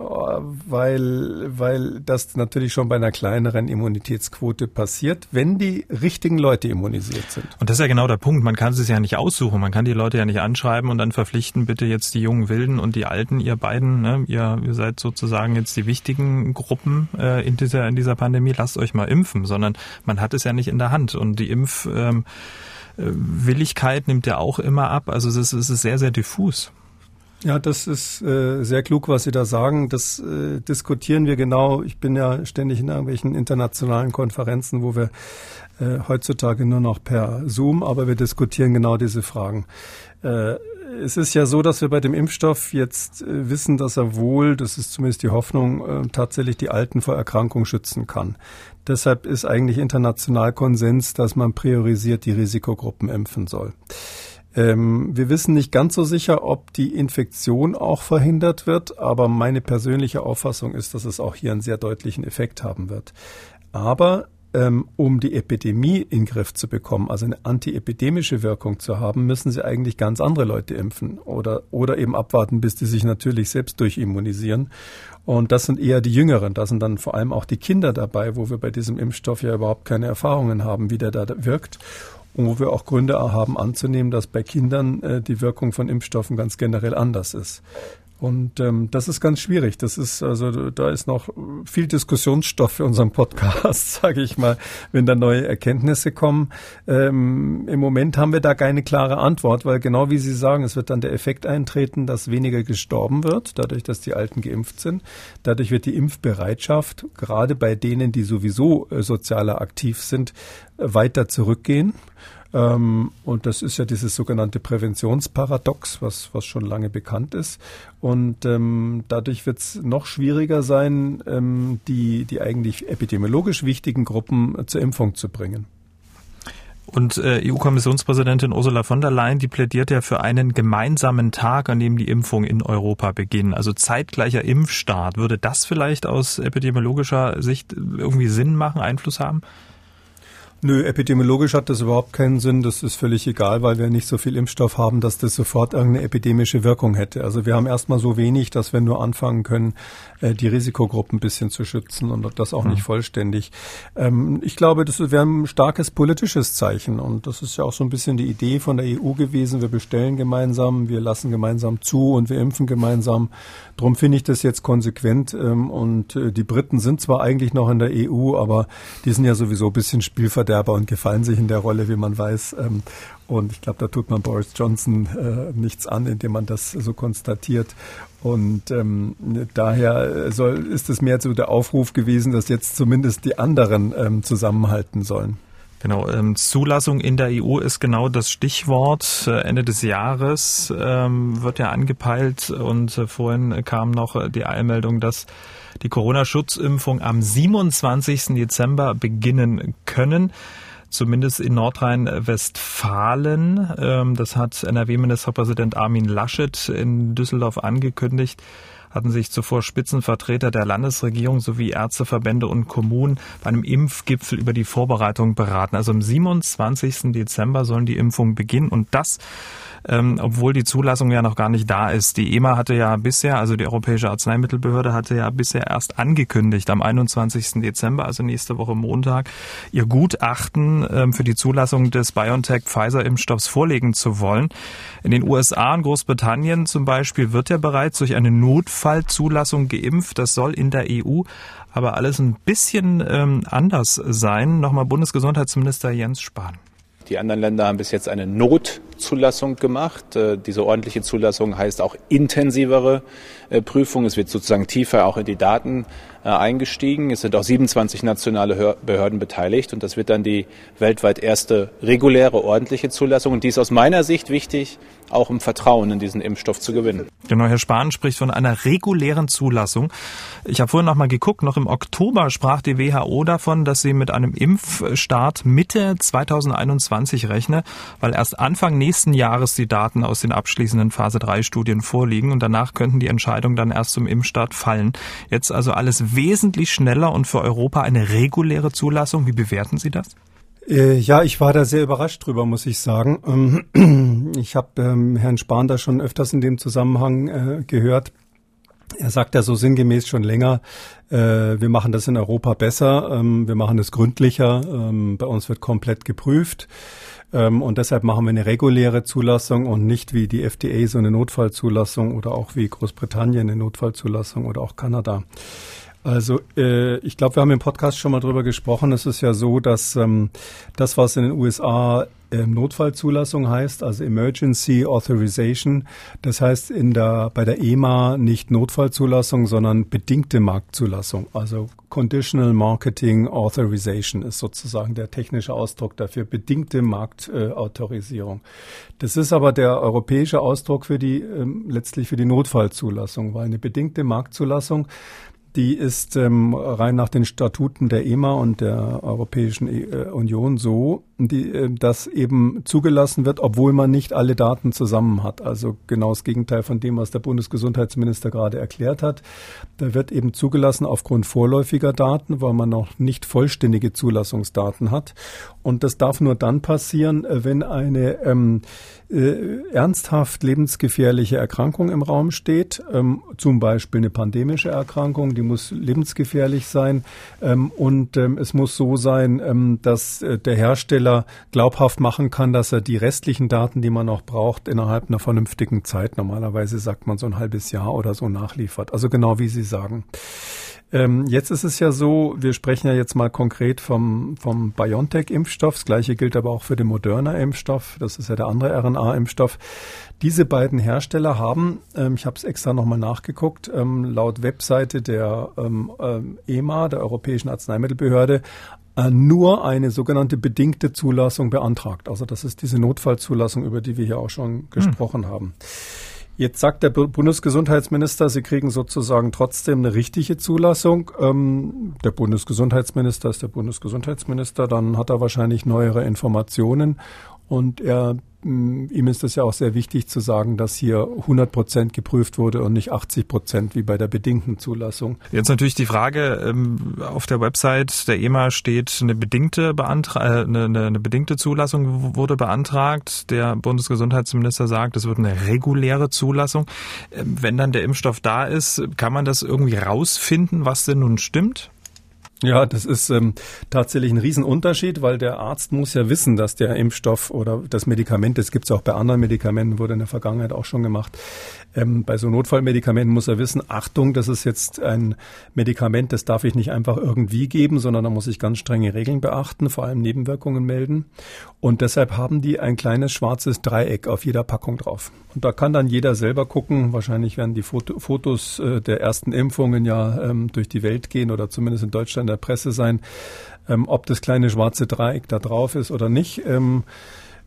Speaker 2: weil, weil das natürlich schon bei einer kleineren Immunitätsquote passiert, wenn die richtigen Leute immunisiert sind.
Speaker 1: Und das ist ja genau der Punkt. Man kann es ja nicht aussuchen. Man kann die Leute ja nicht anschreiben und dann verpflichten, bitte jetzt die jungen Wilden und die Alten, ihr beiden, ne, ihr, ihr seid sozusagen jetzt die wichtigen Gruppen äh, in, dieser, in dieser Pandemie, lasst euch mal impfen, sondern man hat es ja nicht in der Hand. Und die Impf... Ähm, Willigkeit nimmt ja auch immer ab. Also es ist, sehr, sehr diffus.
Speaker 2: Ja, das ist äh, sehr klug, was Sie da sagen. Das äh, diskutieren wir genau. Ich bin ja ständig in irgendwelchen internationalen Konferenzen, wo wir äh, heutzutage nur noch per Zoom, aber wir diskutieren genau diese Fragen. Äh, es ist ja so, dass wir bei dem Impfstoff jetzt äh, wissen, dass er wohl, das ist zumindest die Hoffnung, äh, tatsächlich die Alten vor Erkrankung schützen kann. Deshalb ist eigentlich international Konsens, dass man priorisiert die Risikogruppen impfen soll. Ähm, wir wissen nicht ganz so sicher, ob die Infektion auch verhindert wird, aber meine persönliche Auffassung ist, dass es auch hier einen sehr deutlichen Effekt haben wird. Aber um die Epidemie in den Griff zu bekommen, also eine antiepidemische Wirkung zu haben, müssen sie eigentlich ganz andere Leute impfen oder, oder eben abwarten, bis die sich natürlich selbst durchimmunisieren. Und das sind eher die Jüngeren. Da sind dann vor allem auch die Kinder dabei, wo wir bei diesem Impfstoff ja überhaupt keine Erfahrungen haben, wie der da wirkt. Und wo wir auch Gründe haben anzunehmen, dass bei Kindern äh, die Wirkung von Impfstoffen ganz generell anders ist. Und ähm, das ist ganz schwierig. Das ist also da ist noch viel Diskussionsstoff für unseren Podcast, sage ich mal, wenn da neue Erkenntnisse kommen. Ähm, Im Moment haben wir da keine klare Antwort, weil genau wie Sie sagen, es wird dann der Effekt eintreten, dass weniger gestorben wird, dadurch, dass die Alten geimpft sind. Dadurch wird die Impfbereitschaft gerade bei denen, die sowieso äh, sozialer aktiv sind, weiter zurückgehen. Ähm, und das ist ja dieses sogenannte Präventionsparadox, was, was schon lange bekannt ist. Und ähm, dadurch wird es noch schwieriger sein, ähm, die, die eigentlich epidemiologisch wichtigen Gruppen zur Impfung zu bringen.
Speaker 1: Und äh, EU-Kommissionspräsidentin Ursula von der Leyen, die plädiert ja für einen gemeinsamen Tag, an dem die Impfung in Europa beginnt. Also zeitgleicher Impfstart. Würde das vielleicht aus epidemiologischer Sicht irgendwie Sinn machen, Einfluss haben?
Speaker 2: Nö, epidemiologisch hat das überhaupt keinen Sinn. Das ist völlig egal, weil wir nicht so viel Impfstoff haben, dass das sofort irgendeine epidemische Wirkung hätte. Also wir haben erstmal so wenig, dass wir nur anfangen können, äh, die Risikogruppen ein bisschen zu schützen und das auch mhm. nicht vollständig. Ähm, ich glaube, das wäre ein starkes politisches Zeichen und das ist ja auch so ein bisschen die Idee von der EU gewesen. Wir bestellen gemeinsam, wir lassen gemeinsam zu und wir impfen gemeinsam. Drum finde ich das jetzt konsequent ähm, und äh, die Briten sind zwar eigentlich noch in der EU, aber die sind ja sowieso ein bisschen Spielverderber und gefallen sich in der Rolle, wie man weiß. Ähm, und ich glaube, da tut man Boris Johnson äh, nichts an, indem man das so konstatiert. Und ähm, daher soll, ist es mehr so der Aufruf gewesen, dass jetzt zumindest die anderen ähm, zusammenhalten sollen.
Speaker 1: Genau, ähm, Zulassung in der EU ist genau das Stichwort. Äh, Ende des Jahres ähm, wird ja angepeilt und äh, vorhin kam noch äh, die Eilmeldung, dass die Corona-Schutzimpfung am 27. Dezember beginnen können zumindest in Nordrhein-Westfalen. Ähm, das hat NRW-Ministerpräsident Armin Laschet in Düsseldorf angekündigt hatten sich zuvor Spitzenvertreter der Landesregierung sowie Ärzteverbände und Kommunen bei einem Impfgipfel über die Vorbereitung beraten. Also am 27. Dezember sollen die Impfungen beginnen und das ähm, obwohl die Zulassung ja noch gar nicht da ist. Die EMA hatte ja bisher, also die Europäische Arzneimittelbehörde hatte ja bisher erst angekündigt, am 21. Dezember, also nächste Woche Montag, ihr Gutachten ähm, für die Zulassung des BioNTech-Pfizer-Impfstoffs vorlegen zu wollen. In den USA und Großbritannien zum Beispiel wird ja bereits durch eine Notfallzulassung geimpft. Das soll in der EU aber alles ein bisschen ähm, anders sein. Nochmal Bundesgesundheitsminister Jens Spahn.
Speaker 3: Die anderen Länder haben bis jetzt eine Notzulassung gemacht. Äh, diese ordentliche Zulassung heißt auch intensivere äh, Prüfung. Es wird sozusagen tiefer auch in die Daten äh, eingestiegen. Es sind auch 27 nationale Behörden beteiligt und das wird dann die weltweit erste reguläre, ordentliche Zulassung. Und die ist aus meiner Sicht wichtig, auch um Vertrauen in diesen Impfstoff zu gewinnen.
Speaker 1: Genau, Herr Spahn spricht von einer regulären Zulassung. Ich habe vorhin noch mal geguckt, noch im Oktober sprach die WHO davon, dass sie mit einem Impfstart Mitte 2021 rechne, weil erst Anfang nächsten Jahres die Daten aus den abschließenden Phase 3 Studien vorliegen und danach könnten die Entscheidungen dann erst zum Impfstart fallen. Jetzt also alles wesentlich schneller und für Europa eine reguläre Zulassung. Wie bewerten Sie das?
Speaker 2: Äh, ja, ich war da sehr überrascht drüber, muss ich sagen. Ähm, ich habe ähm, Herrn Spahn da schon öfters in dem Zusammenhang äh, gehört. Er sagt ja so sinngemäß schon länger, äh, wir machen das in Europa besser, ähm, wir machen es gründlicher, bei uns wird komplett geprüft. Ähm, und deshalb machen wir eine reguläre Zulassung und nicht wie die FDA so eine Notfallzulassung oder auch wie Großbritannien eine Notfallzulassung oder auch Kanada. Also äh, ich glaube, wir haben im Podcast schon mal drüber gesprochen. Es ist ja so, dass ähm, das, was in den USA Notfallzulassung heißt, also Emergency Authorization, das heißt in der bei der EMA nicht Notfallzulassung, sondern bedingte Marktzulassung. Also Conditional Marketing Authorization ist sozusagen der technische Ausdruck dafür, bedingte Marktautorisierung. Äh, das ist aber der europäische Ausdruck für die äh, letztlich für die Notfallzulassung, weil eine bedingte Marktzulassung die ist ähm, rein nach den Statuten der EMA und der Europäischen äh, Union so, die, äh, dass eben zugelassen wird, obwohl man nicht alle Daten zusammen hat. Also genau das Gegenteil von dem, was der Bundesgesundheitsminister gerade erklärt hat. Da wird eben zugelassen aufgrund vorläufiger Daten, weil man noch nicht vollständige Zulassungsdaten hat. Und das darf nur dann passieren, äh, wenn eine ähm, äh, ernsthaft lebensgefährliche Erkrankung im Raum steht, ähm, zum Beispiel eine pandemische Erkrankung, die muss lebensgefährlich sein ähm, und ähm, es muss so sein, ähm, dass äh, der Hersteller glaubhaft machen kann, dass er die restlichen Daten, die man noch braucht, innerhalb einer vernünftigen Zeit, normalerweise sagt man so ein halbes Jahr oder so nachliefert. Also genau wie Sie sagen. Ähm, jetzt ist es ja so, wir sprechen ja jetzt mal konkret vom, vom BioNTech-Impfstoff. Das gleiche gilt aber auch für den Moderna-Impfstoff. Das ist ja der andere RNA-Impfstoff. Diese beiden Hersteller haben, ähm, ich habe es extra nochmal nachgeguckt, ähm, laut Webseite der ähm, äh, EMA, der Europäischen Arzneimittelbehörde, nur eine sogenannte bedingte Zulassung beantragt. Also das ist diese Notfallzulassung, über die wir hier auch schon hm. gesprochen hm. haben. Jetzt sagt der Bundesgesundheitsminister, sie kriegen sozusagen trotzdem eine richtige Zulassung. Ähm, der Bundesgesundheitsminister ist der Bundesgesundheitsminister, dann hat er wahrscheinlich neuere Informationen und er ihm ist es ja auch sehr wichtig zu sagen, dass hier 100 Prozent geprüft wurde und nicht 80 Prozent wie bei der bedingten Zulassung.
Speaker 1: Jetzt natürlich die Frage, ähm, auf der Website der EMA steht, eine bedingte, Beantra äh, eine, eine bedingte Zulassung wurde beantragt. Der Bundesgesundheitsminister sagt, es wird eine reguläre Zulassung. Ähm, wenn dann der Impfstoff da ist, kann man das irgendwie rausfinden, was denn nun stimmt?
Speaker 2: Ja, das ist ähm, tatsächlich ein Riesenunterschied, weil der Arzt muss ja wissen, dass der Impfstoff oder das Medikament, das gibt es auch bei anderen Medikamenten, wurde in der Vergangenheit auch schon gemacht, ähm, bei so Notfallmedikamenten muss er wissen, Achtung, das ist jetzt ein Medikament, das darf ich nicht einfach irgendwie geben, sondern da muss ich ganz strenge Regeln beachten, vor allem Nebenwirkungen melden. Und deshalb haben die ein kleines schwarzes Dreieck auf jeder Packung drauf. Und da kann dann jeder selber gucken. Wahrscheinlich werden die Foto Fotos äh, der ersten Impfungen ja ähm, durch die Welt gehen oder zumindest in Deutschland der Presse sein, ähm, ob das kleine schwarze Dreieck da drauf ist oder nicht. Ähm,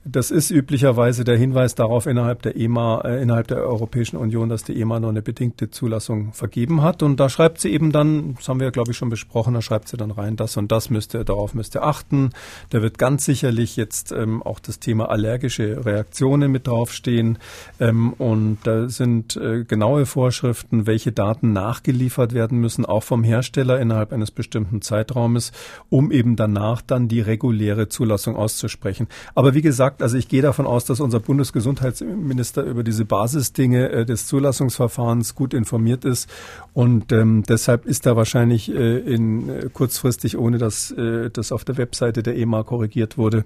Speaker 2: das ist üblicherweise der Hinweis darauf innerhalb der EMA, äh, innerhalb der Europäischen Union, dass die EMA nur eine bedingte Zulassung vergeben hat. Und da schreibt sie eben dann, das haben wir, glaube ich, schon besprochen, da schreibt sie dann rein, das und das müsste, darauf müsste achten. Da wird ganz sicherlich jetzt ähm, auch das Thema allergische Reaktionen mit draufstehen. Ähm, und da sind äh, genaue Vorschriften, welche Daten nachgeliefert werden müssen, auch vom Hersteller innerhalb eines bestimmten Zeitraumes, um eben danach dann die reguläre Zulassung auszusprechen. Aber wie gesagt, gesagt, also ich gehe davon aus, dass unser Bundesgesundheitsminister über diese Basisdinge äh, des Zulassungsverfahrens gut informiert ist und ähm, deshalb ist da wahrscheinlich äh, in äh, kurzfristig, ohne dass äh, das auf der Webseite der EMA korrigiert wurde,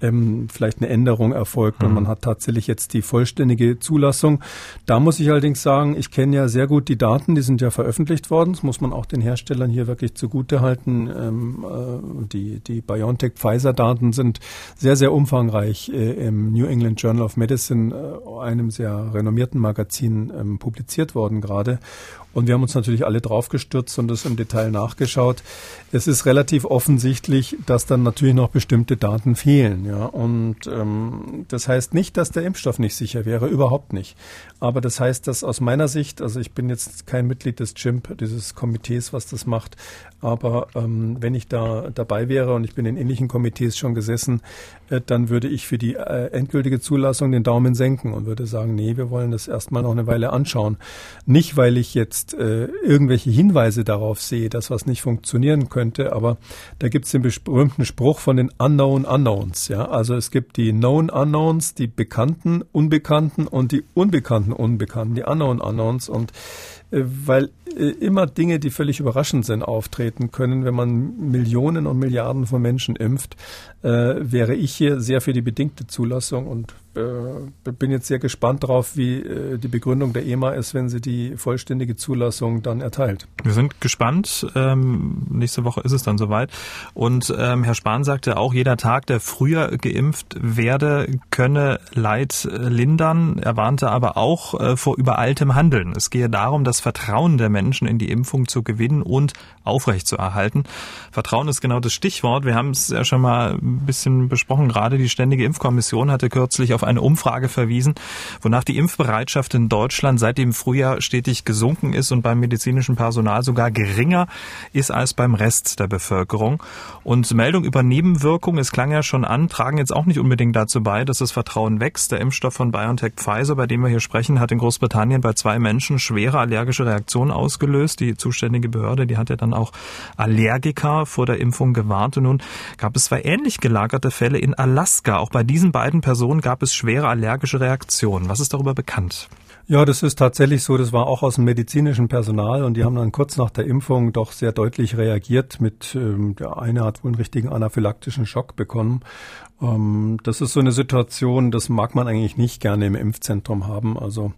Speaker 2: ähm, vielleicht eine Änderung erfolgt mhm. und man hat tatsächlich jetzt die vollständige Zulassung. Da muss ich allerdings sagen, ich kenne ja sehr gut die Daten, die sind ja veröffentlicht worden. Das muss man auch den Herstellern hier wirklich zugute halten. Ähm, äh, die die BioNTech-Pfizer-Daten sind sehr, sehr umfangreich äh, im New England Journal of Medicine, äh, einem sehr renommierten Magazin, ähm, publiziert worden gerade. Und wir haben uns natürlich alle draufgestürzt und das im Detail nachgeschaut. Es ist relativ offensichtlich, dass dann natürlich noch bestimmte Daten fehlen. Ja? Und ähm, das heißt nicht, dass der Impfstoff nicht sicher wäre, überhaupt nicht. Aber das heißt, dass aus meiner Sicht, also ich bin jetzt kein Mitglied des CHIMP, dieses Komitees, was das macht, aber ähm, wenn ich da dabei wäre und ich bin in ähnlichen Komitees schon gesessen, äh, dann würde ich für die äh, endgültige Zulassung den Daumen senken und würde sagen, nee, wir wollen das erstmal noch eine Weile anschauen. Nicht, weil ich jetzt äh, irgendwelche Hinweise darauf sehe, dass was nicht funktionieren könnte, aber da gibt es den berühmten Spruch von den Unknown Unknowns. Ja? Also es gibt die Known Unknowns, die bekannten Unbekannten und die unbekannten Unbekannten, die Unknown Unknowns und äh, weil äh, immer Dinge, die völlig überraschend sind, auftreten können, wenn man Millionen und Milliarden von Menschen impft, äh, wäre ich hier sehr für die bedingte Zulassung und äh, bin jetzt sehr gespannt darauf, wie äh, die Begründung der EMA ist, wenn sie die vollständige Zulassung dann erteilt.
Speaker 1: Wir sind gespannt. Ähm, nächste Woche ist es dann soweit. Und ähm, Herr Spahn sagte auch, jeder Tag, der früher geimpft werde, könne Leid lindern. Er warnte aber auch äh, vor übereiltem Handeln. Es gehe darum, das Vertrauen der Menschen in die Impfung zu gewinnen und aufrechtzuerhalten. Vertrauen ist genau das Stichwort. Wir haben es ja schon mal ein bisschen besprochen. Gerade die Ständige Impfkommission hatte kürzlich auf eine Umfrage verwiesen, wonach die Impfbereitschaft in Deutschland seit dem Frühjahr stetig gesunken ist und beim medizinischen Personal sogar geringer ist als beim Rest der Bevölkerung. Und Meldung über Nebenwirkungen, es klang ja schon an, tragen jetzt auch nicht unbedingt dazu bei, dass das Vertrauen wächst. Der Impfstoff von BioNTech Pfizer, bei dem wir hier sprechen, hat in Großbritannien bei zwei Menschen schwere allergische Reaktionen ausgelöst. Die zuständige Behörde, die hat ja dann auch Allergiker vor der Impfung gewarnt. Und nun gab es zwei ähnlich gelagerte Fälle in Alaska. Auch bei diesen beiden Personen gab es schwere allergische Reaktionen. Was ist darüber bekannt?
Speaker 2: Ja, das ist tatsächlich so. Das war auch aus dem medizinischen Personal und die haben dann kurz nach der Impfung doch sehr deutlich reagiert. Mit ähm, der eine hat wohl einen richtigen anaphylaktischen Schock bekommen ähm, das ist so eine Situation, das mag man eigentlich nicht gerne im Impfzentrum haben. Also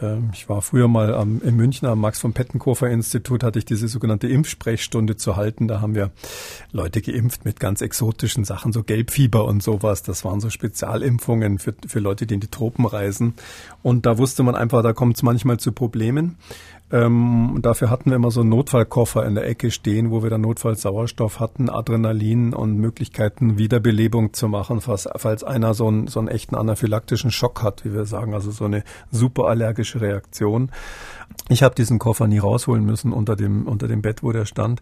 Speaker 2: ähm, ich war früher mal am, in München am Max von Pettenkofer Institut, hatte ich diese sogenannte Impfsprechstunde zu halten. Da haben wir Leute geimpft mit ganz exotischen Sachen, so Gelbfieber und sowas. Das waren so Spezialimpfungen für, für Leute, die in die Tropen reisen. Und da wusste man einfach, da kommt es manchmal zu Problemen. Ähm, dafür hatten wir immer so einen Notfallkoffer in der Ecke stehen, wo wir dann Notfallsauerstoff hatten, Adrenalin und Möglichkeiten, Wiederbelebung zu machen, falls, falls einer so einen, so einen echten anaphylaktischen Schock hat, wie wir sagen, also so eine superallergische Reaktion. Ich habe diesen Koffer nie rausholen müssen unter dem unter dem Bett, wo der stand.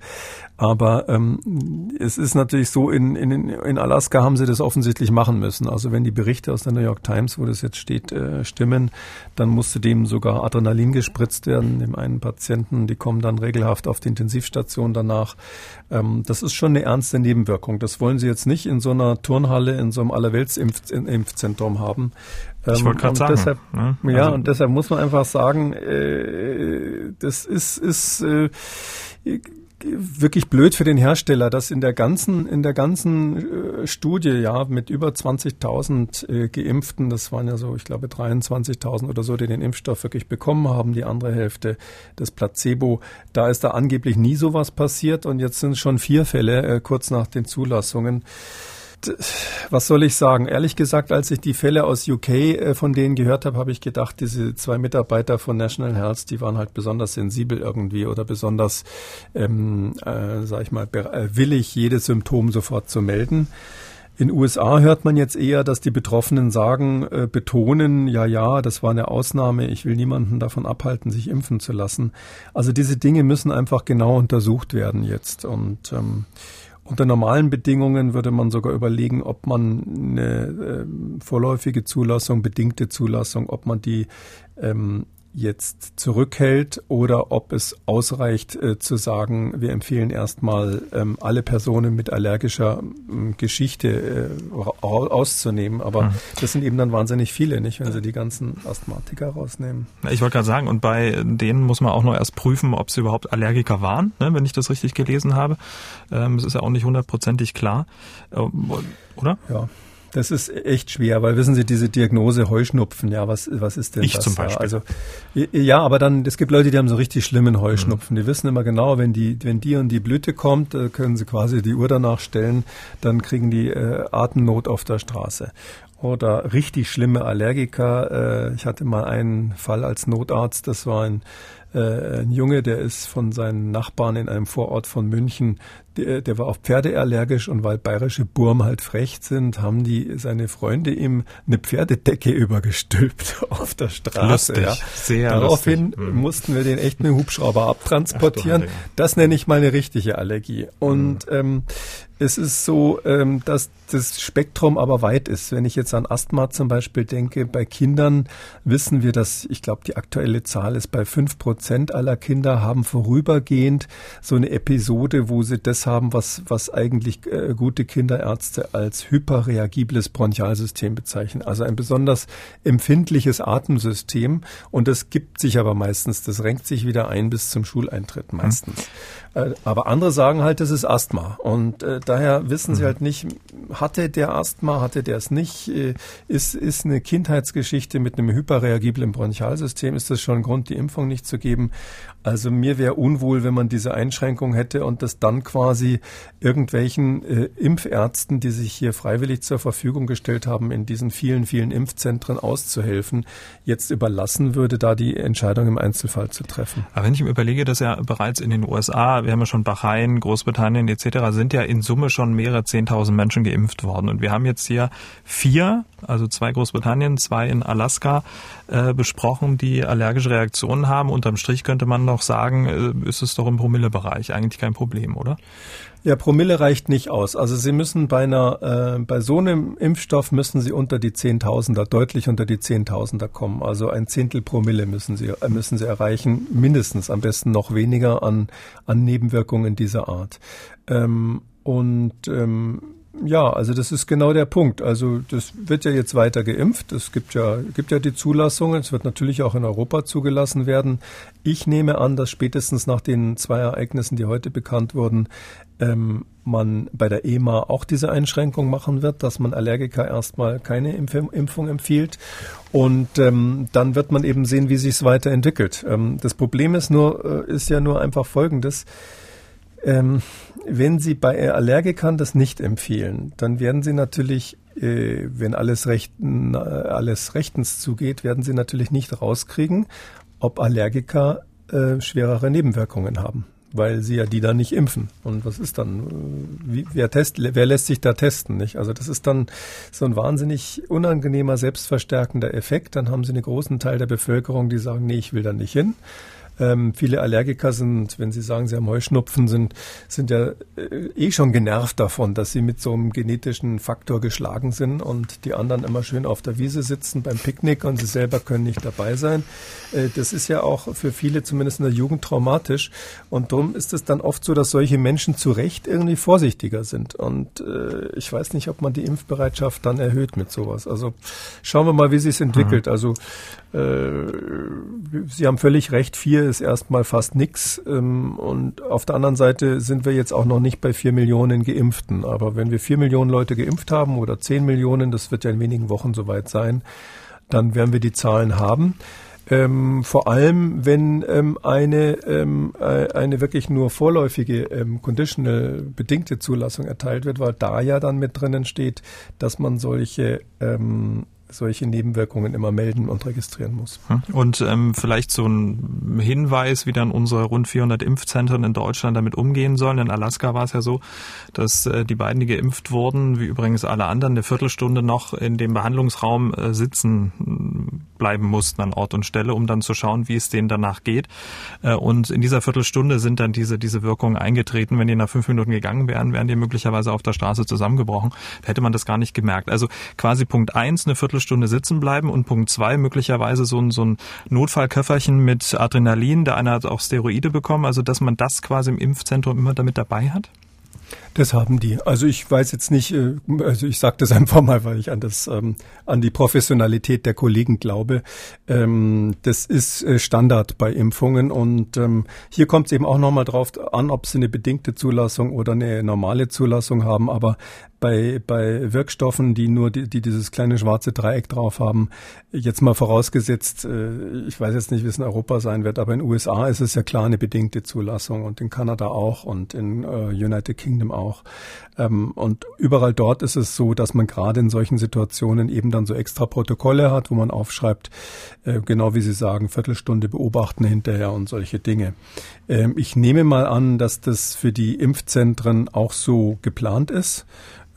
Speaker 2: Aber ähm, es ist natürlich so, in, in, in Alaska haben sie das offensichtlich machen müssen. Also wenn die Berichte aus der New York Times, wo das jetzt steht, äh, stimmen, dann musste dem sogar Adrenalin gespritzt werden, dem einen Patienten. Die kommen dann regelhaft auf die Intensivstation danach. Ähm, das ist schon eine ernste Nebenwirkung. Das wollen sie jetzt nicht in so einer Turnhalle, in so einem Allerweltsimpfzentrum haben.
Speaker 1: Ich wollte gerade ähm, sagen.
Speaker 2: Deshalb, ne? Ja, also, und deshalb muss man einfach sagen, äh, das ist, ist äh, wirklich blöd für den Hersteller, dass in der ganzen in der ganzen äh, Studie ja mit über 20.000 äh, Geimpften, das waren ja so, ich glaube 23.000 oder so, die den Impfstoff wirklich bekommen haben, die andere Hälfte das Placebo, da ist da angeblich nie sowas passiert und jetzt sind schon vier Fälle äh, kurz nach den Zulassungen was soll ich sagen? Ehrlich gesagt, als ich die Fälle aus UK äh, von denen gehört habe, habe ich gedacht, diese zwei Mitarbeiter von National Health, die waren halt besonders sensibel irgendwie oder besonders, ähm, äh, sag ich mal, äh, willig, jedes Symptom sofort zu melden. In USA hört man jetzt eher, dass die Betroffenen sagen, äh, betonen, ja, ja, das war eine Ausnahme, ich will niemanden davon abhalten, sich impfen zu lassen. Also diese Dinge müssen einfach genau untersucht werden jetzt. Und ähm, unter normalen Bedingungen würde man sogar überlegen, ob man eine äh, vorläufige Zulassung, bedingte Zulassung, ob man die ähm, jetzt zurückhält oder ob es ausreicht äh, zu sagen, wir empfehlen erstmal ähm, alle Personen mit allergischer ähm, Geschichte äh, auszunehmen. Aber mhm. das sind eben dann wahnsinnig viele, nicht, wenn Sie die ganzen Asthmatiker rausnehmen.
Speaker 1: Ich wollte gerade sagen, und bei denen muss man auch noch erst prüfen, ob sie überhaupt Allergiker waren, ne, wenn ich das richtig gelesen habe. Ähm, das ist ja auch nicht hundertprozentig klar, äh, oder?
Speaker 2: Ja. Das ist echt schwer, weil wissen Sie, diese Diagnose Heuschnupfen, ja, was, was ist denn
Speaker 1: ich
Speaker 2: das?
Speaker 1: zum Beispiel.
Speaker 2: Also, ja, aber dann, es gibt Leute, die haben so richtig schlimmen Heuschnupfen. Mhm. Die wissen immer genau, wenn die, wenn die und die Blüte kommt, äh, können sie quasi die Uhr danach stellen, dann kriegen die äh, Atemnot auf der Straße. Oder richtig schlimme Allergiker. Äh, ich hatte mal einen Fall als Notarzt, das war ein äh, ein Junge, der ist von seinen Nachbarn in einem Vorort von München, der, der war auf Pferde allergisch und weil bayerische Burm halt frech sind, haben die seine Freunde ihm eine Pferdedecke übergestülpt auf der Straße.
Speaker 1: Lustig, ja. sehr
Speaker 2: Daraufhin lustig. Mhm. mussten wir den echt mit Hubschrauber abtransportieren. Ach, das nenne ich mal eine richtige Allergie. Und mhm. ähm, es ist so, ähm, dass das Spektrum aber weit ist. Wenn ich jetzt an Asthma zum Beispiel denke, bei Kindern wissen wir, dass, ich glaube, die aktuelle Zahl ist bei fünf Prozent aller Kinder haben vorübergehend so eine Episode, wo sie das haben, was, was eigentlich äh, gute Kinderärzte als hyperreagibles Bronchialsystem bezeichnen. Also ein besonders empfindliches Atemsystem. Und das gibt sich aber meistens, das renkt sich wieder ein bis zum Schuleintritt meistens. Äh, aber andere sagen halt, das ist Asthma. Und äh, daher wissen sie mhm. halt nicht, hatte der Asthma, hatte der es nicht, äh, ist, ist eine Kindheitsgeschichte mit einem hyperreagiblen Bronchialsystem, ist das schon ein Grund, die Impfung nicht zu geben. Also mir wäre unwohl, wenn man diese Einschränkung hätte und das dann quasi irgendwelchen äh, Impfärzten, die sich hier freiwillig zur Verfügung gestellt haben, in diesen vielen, vielen Impfzentren auszuhelfen, jetzt überlassen würde, da die Entscheidung im Einzelfall zu treffen.
Speaker 1: Aber wenn ich mir überlege, dass ja bereits in den USA, wir haben ja schon Bahrain, Großbritannien etc., sind ja in Summe schon mehrere Zehntausend Menschen geimpft worden. Und wir haben jetzt hier vier, also zwei Großbritannien, zwei in Alaska, äh, besprochen, die allergische Reaktionen haben. Unterm Strich könnte man noch sagen, äh, ist es doch im Promillebereich eigentlich kein Problem, oder?
Speaker 2: Ja, Promille reicht nicht aus. Also Sie müssen bei einer, äh, bei so einem Impfstoff müssen Sie unter die Zehntausender, deutlich unter die Zehntausender kommen. Also ein Zehntel Promille müssen Sie, äh, müssen Sie erreichen, mindestens, am besten noch weniger an, an Nebenwirkungen dieser Art. Ähm, und ähm, ja, also das ist genau der Punkt. Also das wird ja jetzt weiter geimpft. Es gibt ja, gibt ja die Zulassungen. Es wird natürlich auch in Europa zugelassen werden. Ich nehme an, dass spätestens nach den zwei Ereignissen, die heute bekannt wurden, ähm, man bei der EMA auch diese Einschränkung machen wird, dass man Allergiker erstmal keine Impf Impfung empfiehlt. Und ähm, dann wird man eben sehen, wie sich es weiterentwickelt. Ähm, das Problem ist nur, äh, ist ja nur einfach Folgendes. Ähm, wenn Sie bei Allergikern das nicht empfehlen, dann werden Sie natürlich, äh, wenn alles, rechten, alles rechtens zugeht, werden Sie natürlich nicht rauskriegen, ob Allergiker äh, schwerere Nebenwirkungen haben, weil Sie ja die dann nicht impfen. Und was ist dann? Wie, wer, test, wer lässt sich da testen? Nicht? Also das ist dann so ein wahnsinnig unangenehmer, selbstverstärkender Effekt. Dann haben Sie einen großen Teil der Bevölkerung, die sagen, nee, ich will da nicht hin. Ähm, viele Allergiker sind, wenn sie sagen, sie haben Heuschnupfen, sind, sind ja äh, eh schon genervt davon, dass sie mit so einem genetischen Faktor geschlagen sind und die anderen immer schön auf der Wiese sitzen beim Picknick und sie selber können nicht dabei sein. Äh, das ist ja auch für viele, zumindest in der Jugend, traumatisch. Und darum ist es dann oft so, dass solche Menschen zu Recht irgendwie vorsichtiger sind. Und äh, ich weiß nicht, ob man die Impfbereitschaft dann erhöht mit sowas. Also schauen wir mal, wie sich entwickelt. Mhm. Also äh, Sie haben völlig recht, vier ist erstmal fast nix. Ähm, und auf der anderen Seite sind wir jetzt auch noch nicht bei vier Millionen Geimpften. Aber wenn wir vier Millionen Leute geimpft haben oder zehn Millionen, das wird ja in wenigen Wochen soweit sein, dann werden wir die Zahlen haben. Ähm, vor allem, wenn ähm, eine, ähm, äh, eine wirklich nur vorläufige ähm, conditional bedingte Zulassung erteilt wird, weil da ja dann mit drinnen steht, dass man solche ähm, solche Nebenwirkungen immer melden und registrieren muss.
Speaker 1: Hm. Und ähm, vielleicht so ein Hinweis, wie dann unsere rund 400 Impfzentren in Deutschland damit umgehen sollen. In Alaska war es ja so, dass äh, die beiden, die geimpft wurden, wie übrigens alle anderen, eine Viertelstunde noch in dem Behandlungsraum äh, sitzen äh, bleiben mussten an Ort und Stelle, um dann zu schauen, wie es denen danach geht. Äh, und in dieser Viertelstunde sind dann diese, diese Wirkungen eingetreten. Wenn die nach fünf Minuten gegangen wären, wären die möglicherweise auf der Straße zusammengebrochen. Da hätte man das gar nicht gemerkt. Also quasi Punkt eins, eine Viertelstunde Viertelstunde sitzen bleiben und Punkt zwei möglicherweise so ein, so ein Notfallköfferchen mit Adrenalin. Der eine hat auch Steroide bekommen, also dass man das quasi im Impfzentrum immer damit dabei hat?
Speaker 2: Das haben die. Also ich weiß jetzt nicht, äh, also ich sage das einfach mal, weil ich an das ähm, an die Professionalität der Kollegen glaube. Ähm, das ist äh, Standard bei Impfungen und ähm, hier kommt es eben auch nochmal drauf an, ob sie eine bedingte Zulassung oder eine normale Zulassung haben. Aber bei, bei Wirkstoffen, die nur die, die dieses kleine schwarze Dreieck drauf haben, jetzt mal vorausgesetzt, äh, ich weiß jetzt nicht, wie es in Europa sein wird, aber in den USA ist es ja klar eine bedingte Zulassung und in Kanada auch und in äh, United Kingdom auch. Ähm, und überall dort ist es so, dass man gerade in solchen Situationen eben dann so extra Protokolle hat, wo man aufschreibt, äh, genau wie Sie sagen, Viertelstunde beobachten hinterher und solche Dinge. Ähm, ich nehme mal an, dass das für die Impfzentren auch so geplant ist.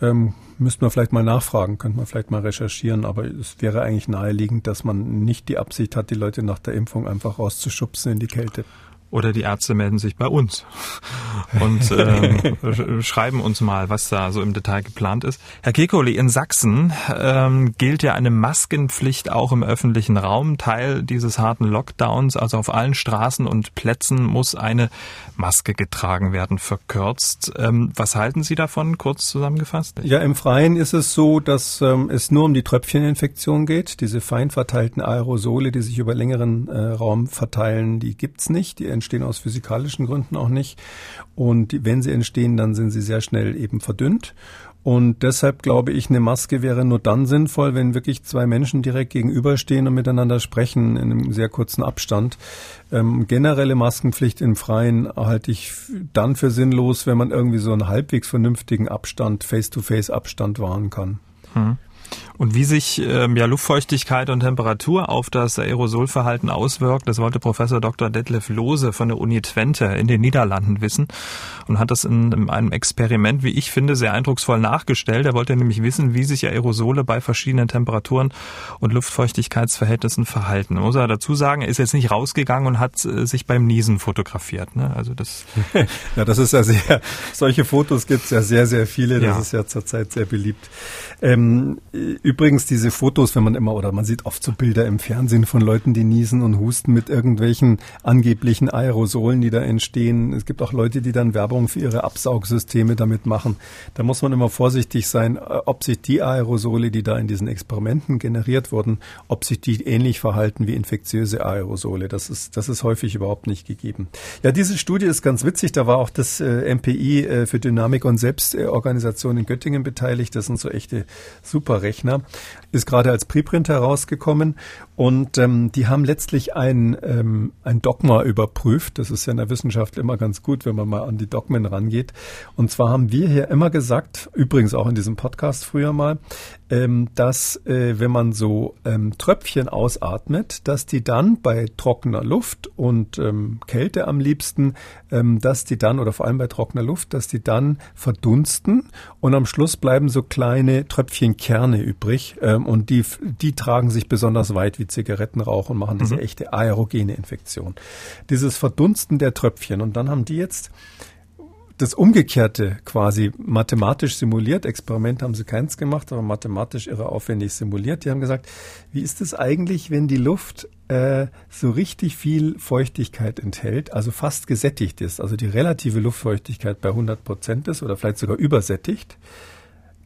Speaker 2: Ähm, müsste man vielleicht mal nachfragen, könnte man vielleicht mal recherchieren, aber es wäre eigentlich naheliegend, dass man nicht die Absicht hat, die Leute nach der Impfung einfach rauszuschubsen in die Kälte.
Speaker 1: Oder die Ärzte melden sich bei uns und ähm, schreiben uns mal, was da so im Detail geplant ist. Herr Kekulé, in Sachsen ähm, gilt ja eine Maskenpflicht auch im öffentlichen Raum. Teil dieses harten Lockdowns, also auf allen Straßen und Plätzen muss eine Maske getragen werden, verkürzt. Ähm, was halten Sie davon, kurz zusammengefasst?
Speaker 2: Ja, im Freien ist es so, dass ähm, es nur um die Tröpfcheninfektion geht. Diese fein verteilten Aerosole, die sich über längeren äh, Raum verteilen, die gibt's nicht. Die entstehen aus physikalischen Gründen auch nicht. Und wenn sie entstehen, dann sind sie sehr schnell eben verdünnt. Und deshalb glaube ich, eine Maske wäre nur dann sinnvoll, wenn wirklich zwei Menschen direkt gegenüberstehen und miteinander sprechen in einem sehr kurzen Abstand. Ähm, generelle Maskenpflicht im Freien halte ich dann für sinnlos, wenn man irgendwie so einen halbwegs vernünftigen Abstand, Face-to-Face-Abstand wahren kann. Hm.
Speaker 1: Und wie sich ähm, ja Luftfeuchtigkeit und Temperatur auf das Aerosolverhalten auswirkt, das wollte Professor Dr. Detlef Lohse von der Uni Twente in den Niederlanden wissen und hat das in, in einem Experiment, wie ich finde, sehr eindrucksvoll nachgestellt. Er wollte nämlich wissen, wie sich Aerosole bei verschiedenen Temperaturen und Luftfeuchtigkeitsverhältnissen verhalten. Muss er dazu sagen, er ist jetzt nicht rausgegangen und hat äh, sich beim Niesen fotografiert. Ne? Also das
Speaker 2: ja, das ist ja sehr, solche Fotos gibt es ja sehr, sehr viele. Das ja. ist ja zurzeit sehr beliebt. Ähm, Übrigens diese Fotos, wenn man immer oder man sieht oft so Bilder im Fernsehen von Leuten, die niesen und husten mit irgendwelchen angeblichen Aerosolen, die da entstehen. Es gibt auch Leute, die dann Werbung für ihre Absaugsysteme damit machen. Da muss man immer vorsichtig sein, äh, ob sich die Aerosole, die da in diesen Experimenten generiert wurden, ob sich die ähnlich verhalten wie infektiöse Aerosole. Das ist, das ist häufig überhaupt nicht gegeben. Ja, diese Studie ist ganz witzig. Da war auch das äh, MPI äh, für Dynamik und Selbstorganisation in Göttingen beteiligt. Das sind so echte Superrechner ist gerade als Preprint herausgekommen und ähm, die haben letztlich ein, ähm, ein Dogma überprüft. Das ist ja in der Wissenschaft immer ganz gut, wenn man mal an die Dogmen rangeht. Und zwar haben wir hier immer gesagt, übrigens auch in diesem Podcast früher mal, ähm, dass äh, wenn man so ähm, Tröpfchen ausatmet, dass die dann bei trockener Luft und ähm, Kälte am liebsten, ähm, dass die dann, oder vor allem bei trockener Luft, dass die dann verdunsten und am Schluss bleiben so kleine Tröpfchenkerne übrig ähm, und die, die tragen sich besonders weit wie Zigarettenrauch und machen diese mhm. echte aerogene Infektion. Dieses Verdunsten der Tröpfchen und dann haben die jetzt das Umgekehrte quasi mathematisch simuliert. Experiment haben sie keins gemacht, aber mathematisch irre aufwendig simuliert. Die haben gesagt, wie ist es eigentlich, wenn die Luft äh, so richtig viel Feuchtigkeit enthält, also fast gesättigt ist, also die relative Luftfeuchtigkeit bei 100 Prozent ist oder vielleicht sogar übersättigt?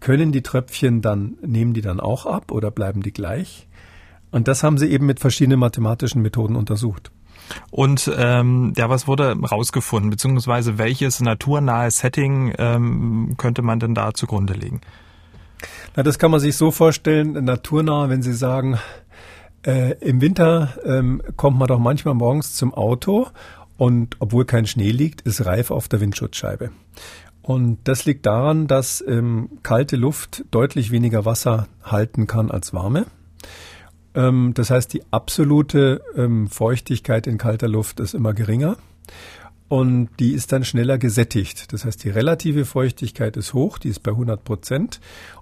Speaker 2: Können die Tröpfchen dann, nehmen die dann auch ab oder bleiben die gleich? Und das haben sie eben mit verschiedenen mathematischen Methoden untersucht.
Speaker 1: Und ähm, ja, was wurde rausgefunden, beziehungsweise welches naturnahe Setting ähm, könnte man denn da zugrunde legen?
Speaker 2: Na, das kann man sich so vorstellen, naturnah, wenn Sie sagen, äh, im Winter ähm, kommt man doch manchmal morgens zum Auto und obwohl kein Schnee liegt, ist reif auf der Windschutzscheibe. Und das liegt daran, dass ähm, kalte Luft deutlich weniger Wasser halten kann als warme. Ähm, das heißt, die absolute ähm, Feuchtigkeit in kalter Luft ist immer geringer und die ist dann schneller gesättigt. Das heißt, die relative Feuchtigkeit ist hoch, die ist bei 100 Prozent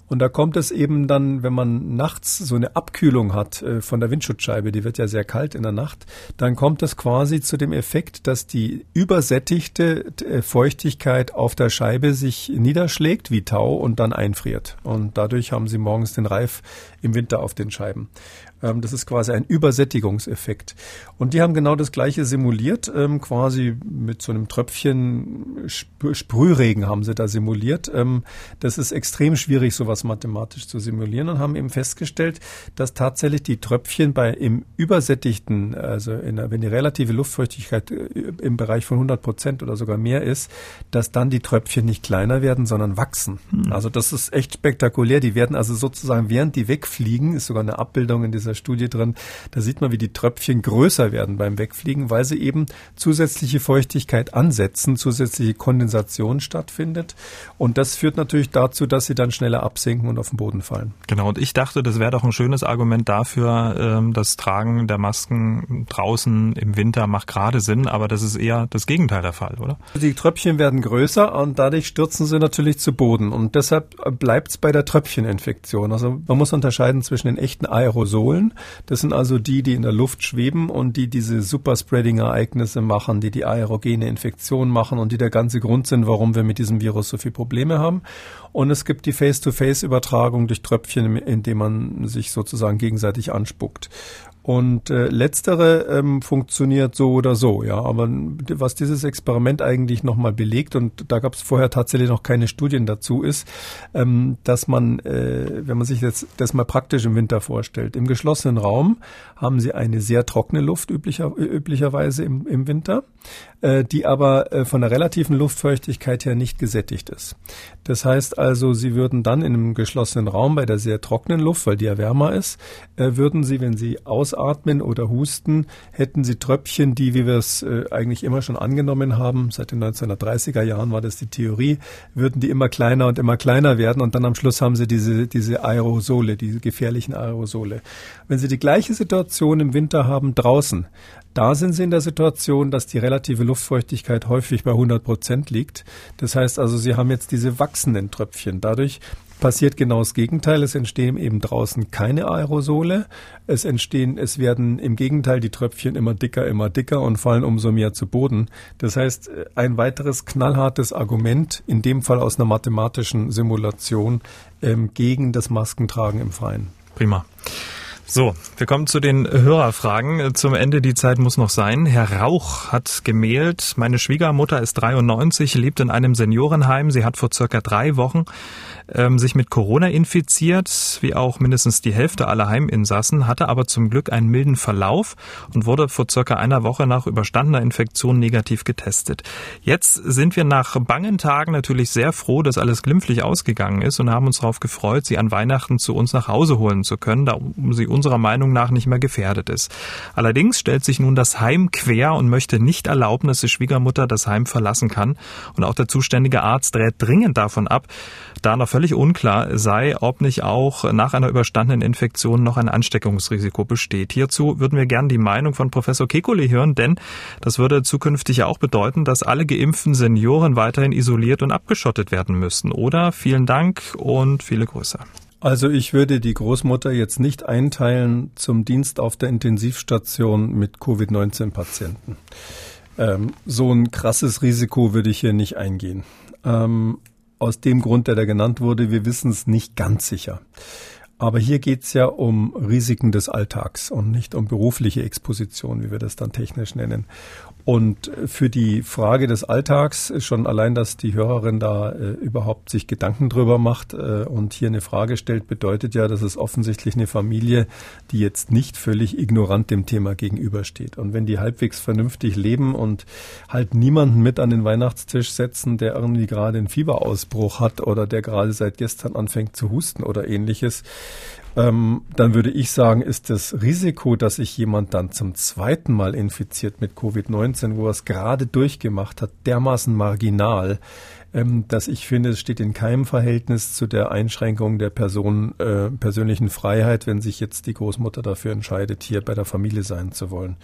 Speaker 2: und da kommt es eben dann, wenn man nachts so eine Abkühlung hat äh, von der Windschutzscheibe, die wird ja sehr kalt in der Nacht, dann kommt es quasi zu dem Effekt, dass die übersättigte äh, Feuchtigkeit auf der Scheibe sich niederschlägt wie Tau und dann einfriert. Und dadurch haben sie morgens den Reif im Winter auf den Scheiben. Ähm, das ist quasi ein Übersättigungseffekt. Und die haben genau das Gleiche simuliert, ähm, quasi mit so einem Tröpfchen Sprühregen haben sie da simuliert. Ähm, das ist extrem schwierig, sowas mathematisch zu simulieren und haben eben festgestellt, dass tatsächlich die Tröpfchen bei im übersättigten, also der, wenn die relative Luftfeuchtigkeit äh, im Bereich von 100 Prozent oder sogar mehr ist, dass dann die Tröpfchen nicht kleiner werden, sondern wachsen. Hm. Also das ist echt spektakulär. Die werden also sozusagen, während die wegfliegen, ist sogar eine Abbildung in dieser dieser Studie drin. Da sieht man, wie die Tröpfchen größer werden beim Wegfliegen, weil sie eben zusätzliche Feuchtigkeit ansetzen, zusätzliche Kondensation stattfindet. Und das führt natürlich dazu, dass sie dann schneller absinken und auf den Boden fallen.
Speaker 1: Genau, und ich dachte, das wäre doch ein schönes Argument dafür, ähm, das Tragen der Masken draußen im Winter macht gerade Sinn, aber das ist eher das Gegenteil der Fall, oder?
Speaker 2: Die Tröpfchen werden größer und dadurch stürzen sie natürlich zu Boden und deshalb bleibt es bei der Tröpfcheninfektion. Also man muss unterscheiden zwischen den echten Aerosolen, das sind also die, die in der Luft schweben und die diese Superspreading-Ereignisse machen, die die aerogene Infektion machen und die der ganze Grund sind, warum wir mit diesem Virus so viele Probleme haben. Und es gibt die Face-to-Face-Übertragung durch Tröpfchen, indem man sich sozusagen gegenseitig anspuckt. Und äh, letztere ähm, funktioniert so oder so, ja. Aber was dieses Experiment eigentlich nochmal belegt, und da gab es vorher tatsächlich noch keine Studien dazu, ist, ähm, dass man, äh, wenn man sich jetzt das mal praktisch im Winter vorstellt, im geschlossenen Raum haben sie eine sehr trockene Luft üblicher, üblicherweise im, im Winter, äh, die aber äh, von der relativen Luftfeuchtigkeit her nicht gesättigt ist. Das heißt also, sie würden dann in einem geschlossenen Raum bei der sehr trockenen Luft, weil die ja wärmer ist, äh, würden sie, wenn sie aus Ausatmen oder Husten hätten sie Tröpfchen, die, wie wir es äh, eigentlich immer schon angenommen haben, seit den 1930er Jahren war das die Theorie, würden die immer kleiner und immer kleiner werden und dann am Schluss haben sie diese, diese Aerosole, diese gefährlichen Aerosole. Wenn sie die gleiche Situation im Winter haben draußen, da sind sie in der Situation, dass die relative Luftfeuchtigkeit häufig bei 100 Prozent liegt. Das heißt also, sie haben jetzt diese wachsenden Tröpfchen. Dadurch passiert genau das Gegenteil. Es entstehen eben draußen keine Aerosole. Es entstehen, es werden im Gegenteil die Tröpfchen immer dicker, immer dicker und fallen umso mehr zu Boden. Das heißt, ein weiteres knallhartes Argument, in dem Fall aus einer mathematischen Simulation, ähm, gegen das Maskentragen im Freien.
Speaker 1: Prima. So, wir kommen zu den Hörerfragen. Zum Ende die Zeit muss noch sein. Herr Rauch hat gemailt, meine Schwiegermutter ist 93, lebt in einem Seniorenheim. Sie hat vor circa drei Wochen ähm, sich mit Corona infiziert, wie auch mindestens die Hälfte aller Heiminsassen, hatte aber zum Glück einen milden Verlauf und wurde vor circa einer Woche nach überstandener Infektion negativ getestet. Jetzt sind wir nach bangen Tagen natürlich sehr froh, dass alles glimpflich ausgegangen ist und haben uns darauf gefreut, sie an Weihnachten zu uns nach Hause holen zu können, da sie unserer Meinung nach nicht mehr gefährdet ist. Allerdings stellt sich nun das Heim quer und möchte nicht erlauben, dass die Schwiegermutter das Heim verlassen kann. Und auch der zuständige Arzt rät dringend davon ab, da noch völlig unklar sei, ob nicht auch nach einer überstandenen Infektion noch ein Ansteckungsrisiko besteht. Hierzu würden wir gern die Meinung von Professor Kekulé hören, denn das würde zukünftig ja auch bedeuten, dass alle geimpften Senioren weiterhin isoliert und abgeschottet werden müssten. Oder vielen Dank und viele Grüße.
Speaker 2: Also ich würde die Großmutter jetzt nicht einteilen zum Dienst auf der Intensivstation mit Covid-19-Patienten. Ähm, so ein krasses Risiko würde ich hier nicht eingehen. Ähm, aus dem Grund, der da genannt wurde, wir wissen es nicht ganz sicher. Aber hier geht's ja um Risiken des Alltags und nicht um berufliche Exposition, wie wir das dann technisch nennen. Und für die Frage des Alltags schon allein, dass die Hörerin da äh, überhaupt sich Gedanken drüber macht äh, und hier eine Frage stellt, bedeutet ja, dass es offensichtlich eine Familie, die jetzt nicht völlig ignorant dem Thema gegenübersteht. Und wenn die halbwegs vernünftig leben und halt niemanden mit an den Weihnachtstisch setzen, der irgendwie gerade einen Fieberausbruch hat oder der gerade seit gestern anfängt zu husten oder ähnliches, ähm, dann würde ich sagen, ist das Risiko, dass sich jemand dann zum zweiten Mal infiziert mit Covid-19, wo er es gerade durchgemacht hat, dermaßen marginal, ähm, dass ich finde, es steht in keinem Verhältnis zu der Einschränkung der Person, äh, persönlichen Freiheit, wenn sich jetzt die Großmutter dafür entscheidet, hier bei der Familie sein zu wollen.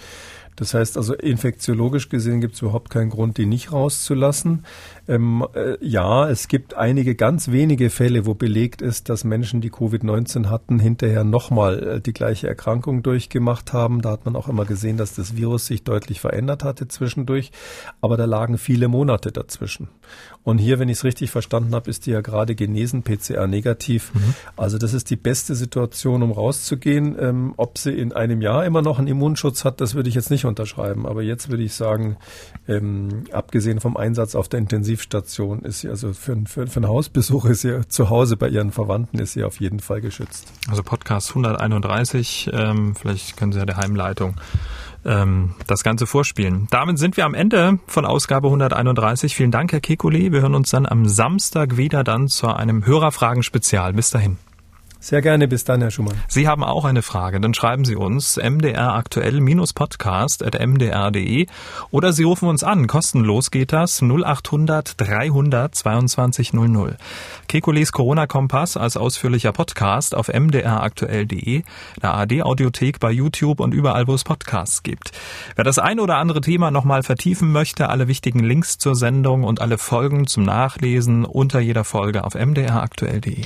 Speaker 2: Das heißt also, infektiologisch gesehen gibt es überhaupt keinen Grund, die nicht rauszulassen. Ähm, äh, ja, es gibt einige ganz wenige Fälle, wo belegt ist, dass Menschen, die Covid-19 hatten, hinterher nochmal äh, die gleiche Erkrankung durchgemacht haben. Da hat man auch immer gesehen, dass das Virus sich deutlich verändert hatte zwischendurch. Aber da lagen viele Monate dazwischen. Und hier, wenn ich es richtig verstanden habe, ist die ja gerade genesen, PCR negativ. Mhm. Also das ist die beste Situation, um rauszugehen. Ähm, ob sie in einem Jahr immer noch einen Immunschutz hat, das würde ich jetzt nicht unterschreiben. Aber jetzt würde ich sagen, ähm, abgesehen vom Einsatz auf der Intensivstation, ist sie also für, für, für einen Hausbesuch ist sie zu Hause bei ihren Verwandten ist sie auf jeden Fall geschützt.
Speaker 1: Also Podcast 131, ähm, vielleicht können Sie ja der Heimleitung ähm, das Ganze vorspielen. Damit sind wir am Ende von Ausgabe 131. Vielen Dank, Herr Kekulé. Wir hören uns dann am Samstag wieder dann zu einem Hörerfragen-Spezial. Bis dahin.
Speaker 2: Sehr gerne. Bis dann, Herr Schumann.
Speaker 1: Sie haben auch eine Frage. Dann schreiben Sie uns mdraktuell-podcast.mdr.de oder Sie rufen uns an. Kostenlos geht das 0800 300 22 00. Kekules Corona-Kompass als ausführlicher Podcast auf mdraktuell.de, der AD-Audiothek bei YouTube und überall, wo es Podcasts gibt. Wer das ein oder andere Thema nochmal vertiefen möchte, alle wichtigen Links zur Sendung und alle Folgen zum Nachlesen unter jeder Folge auf mdraktuell.de.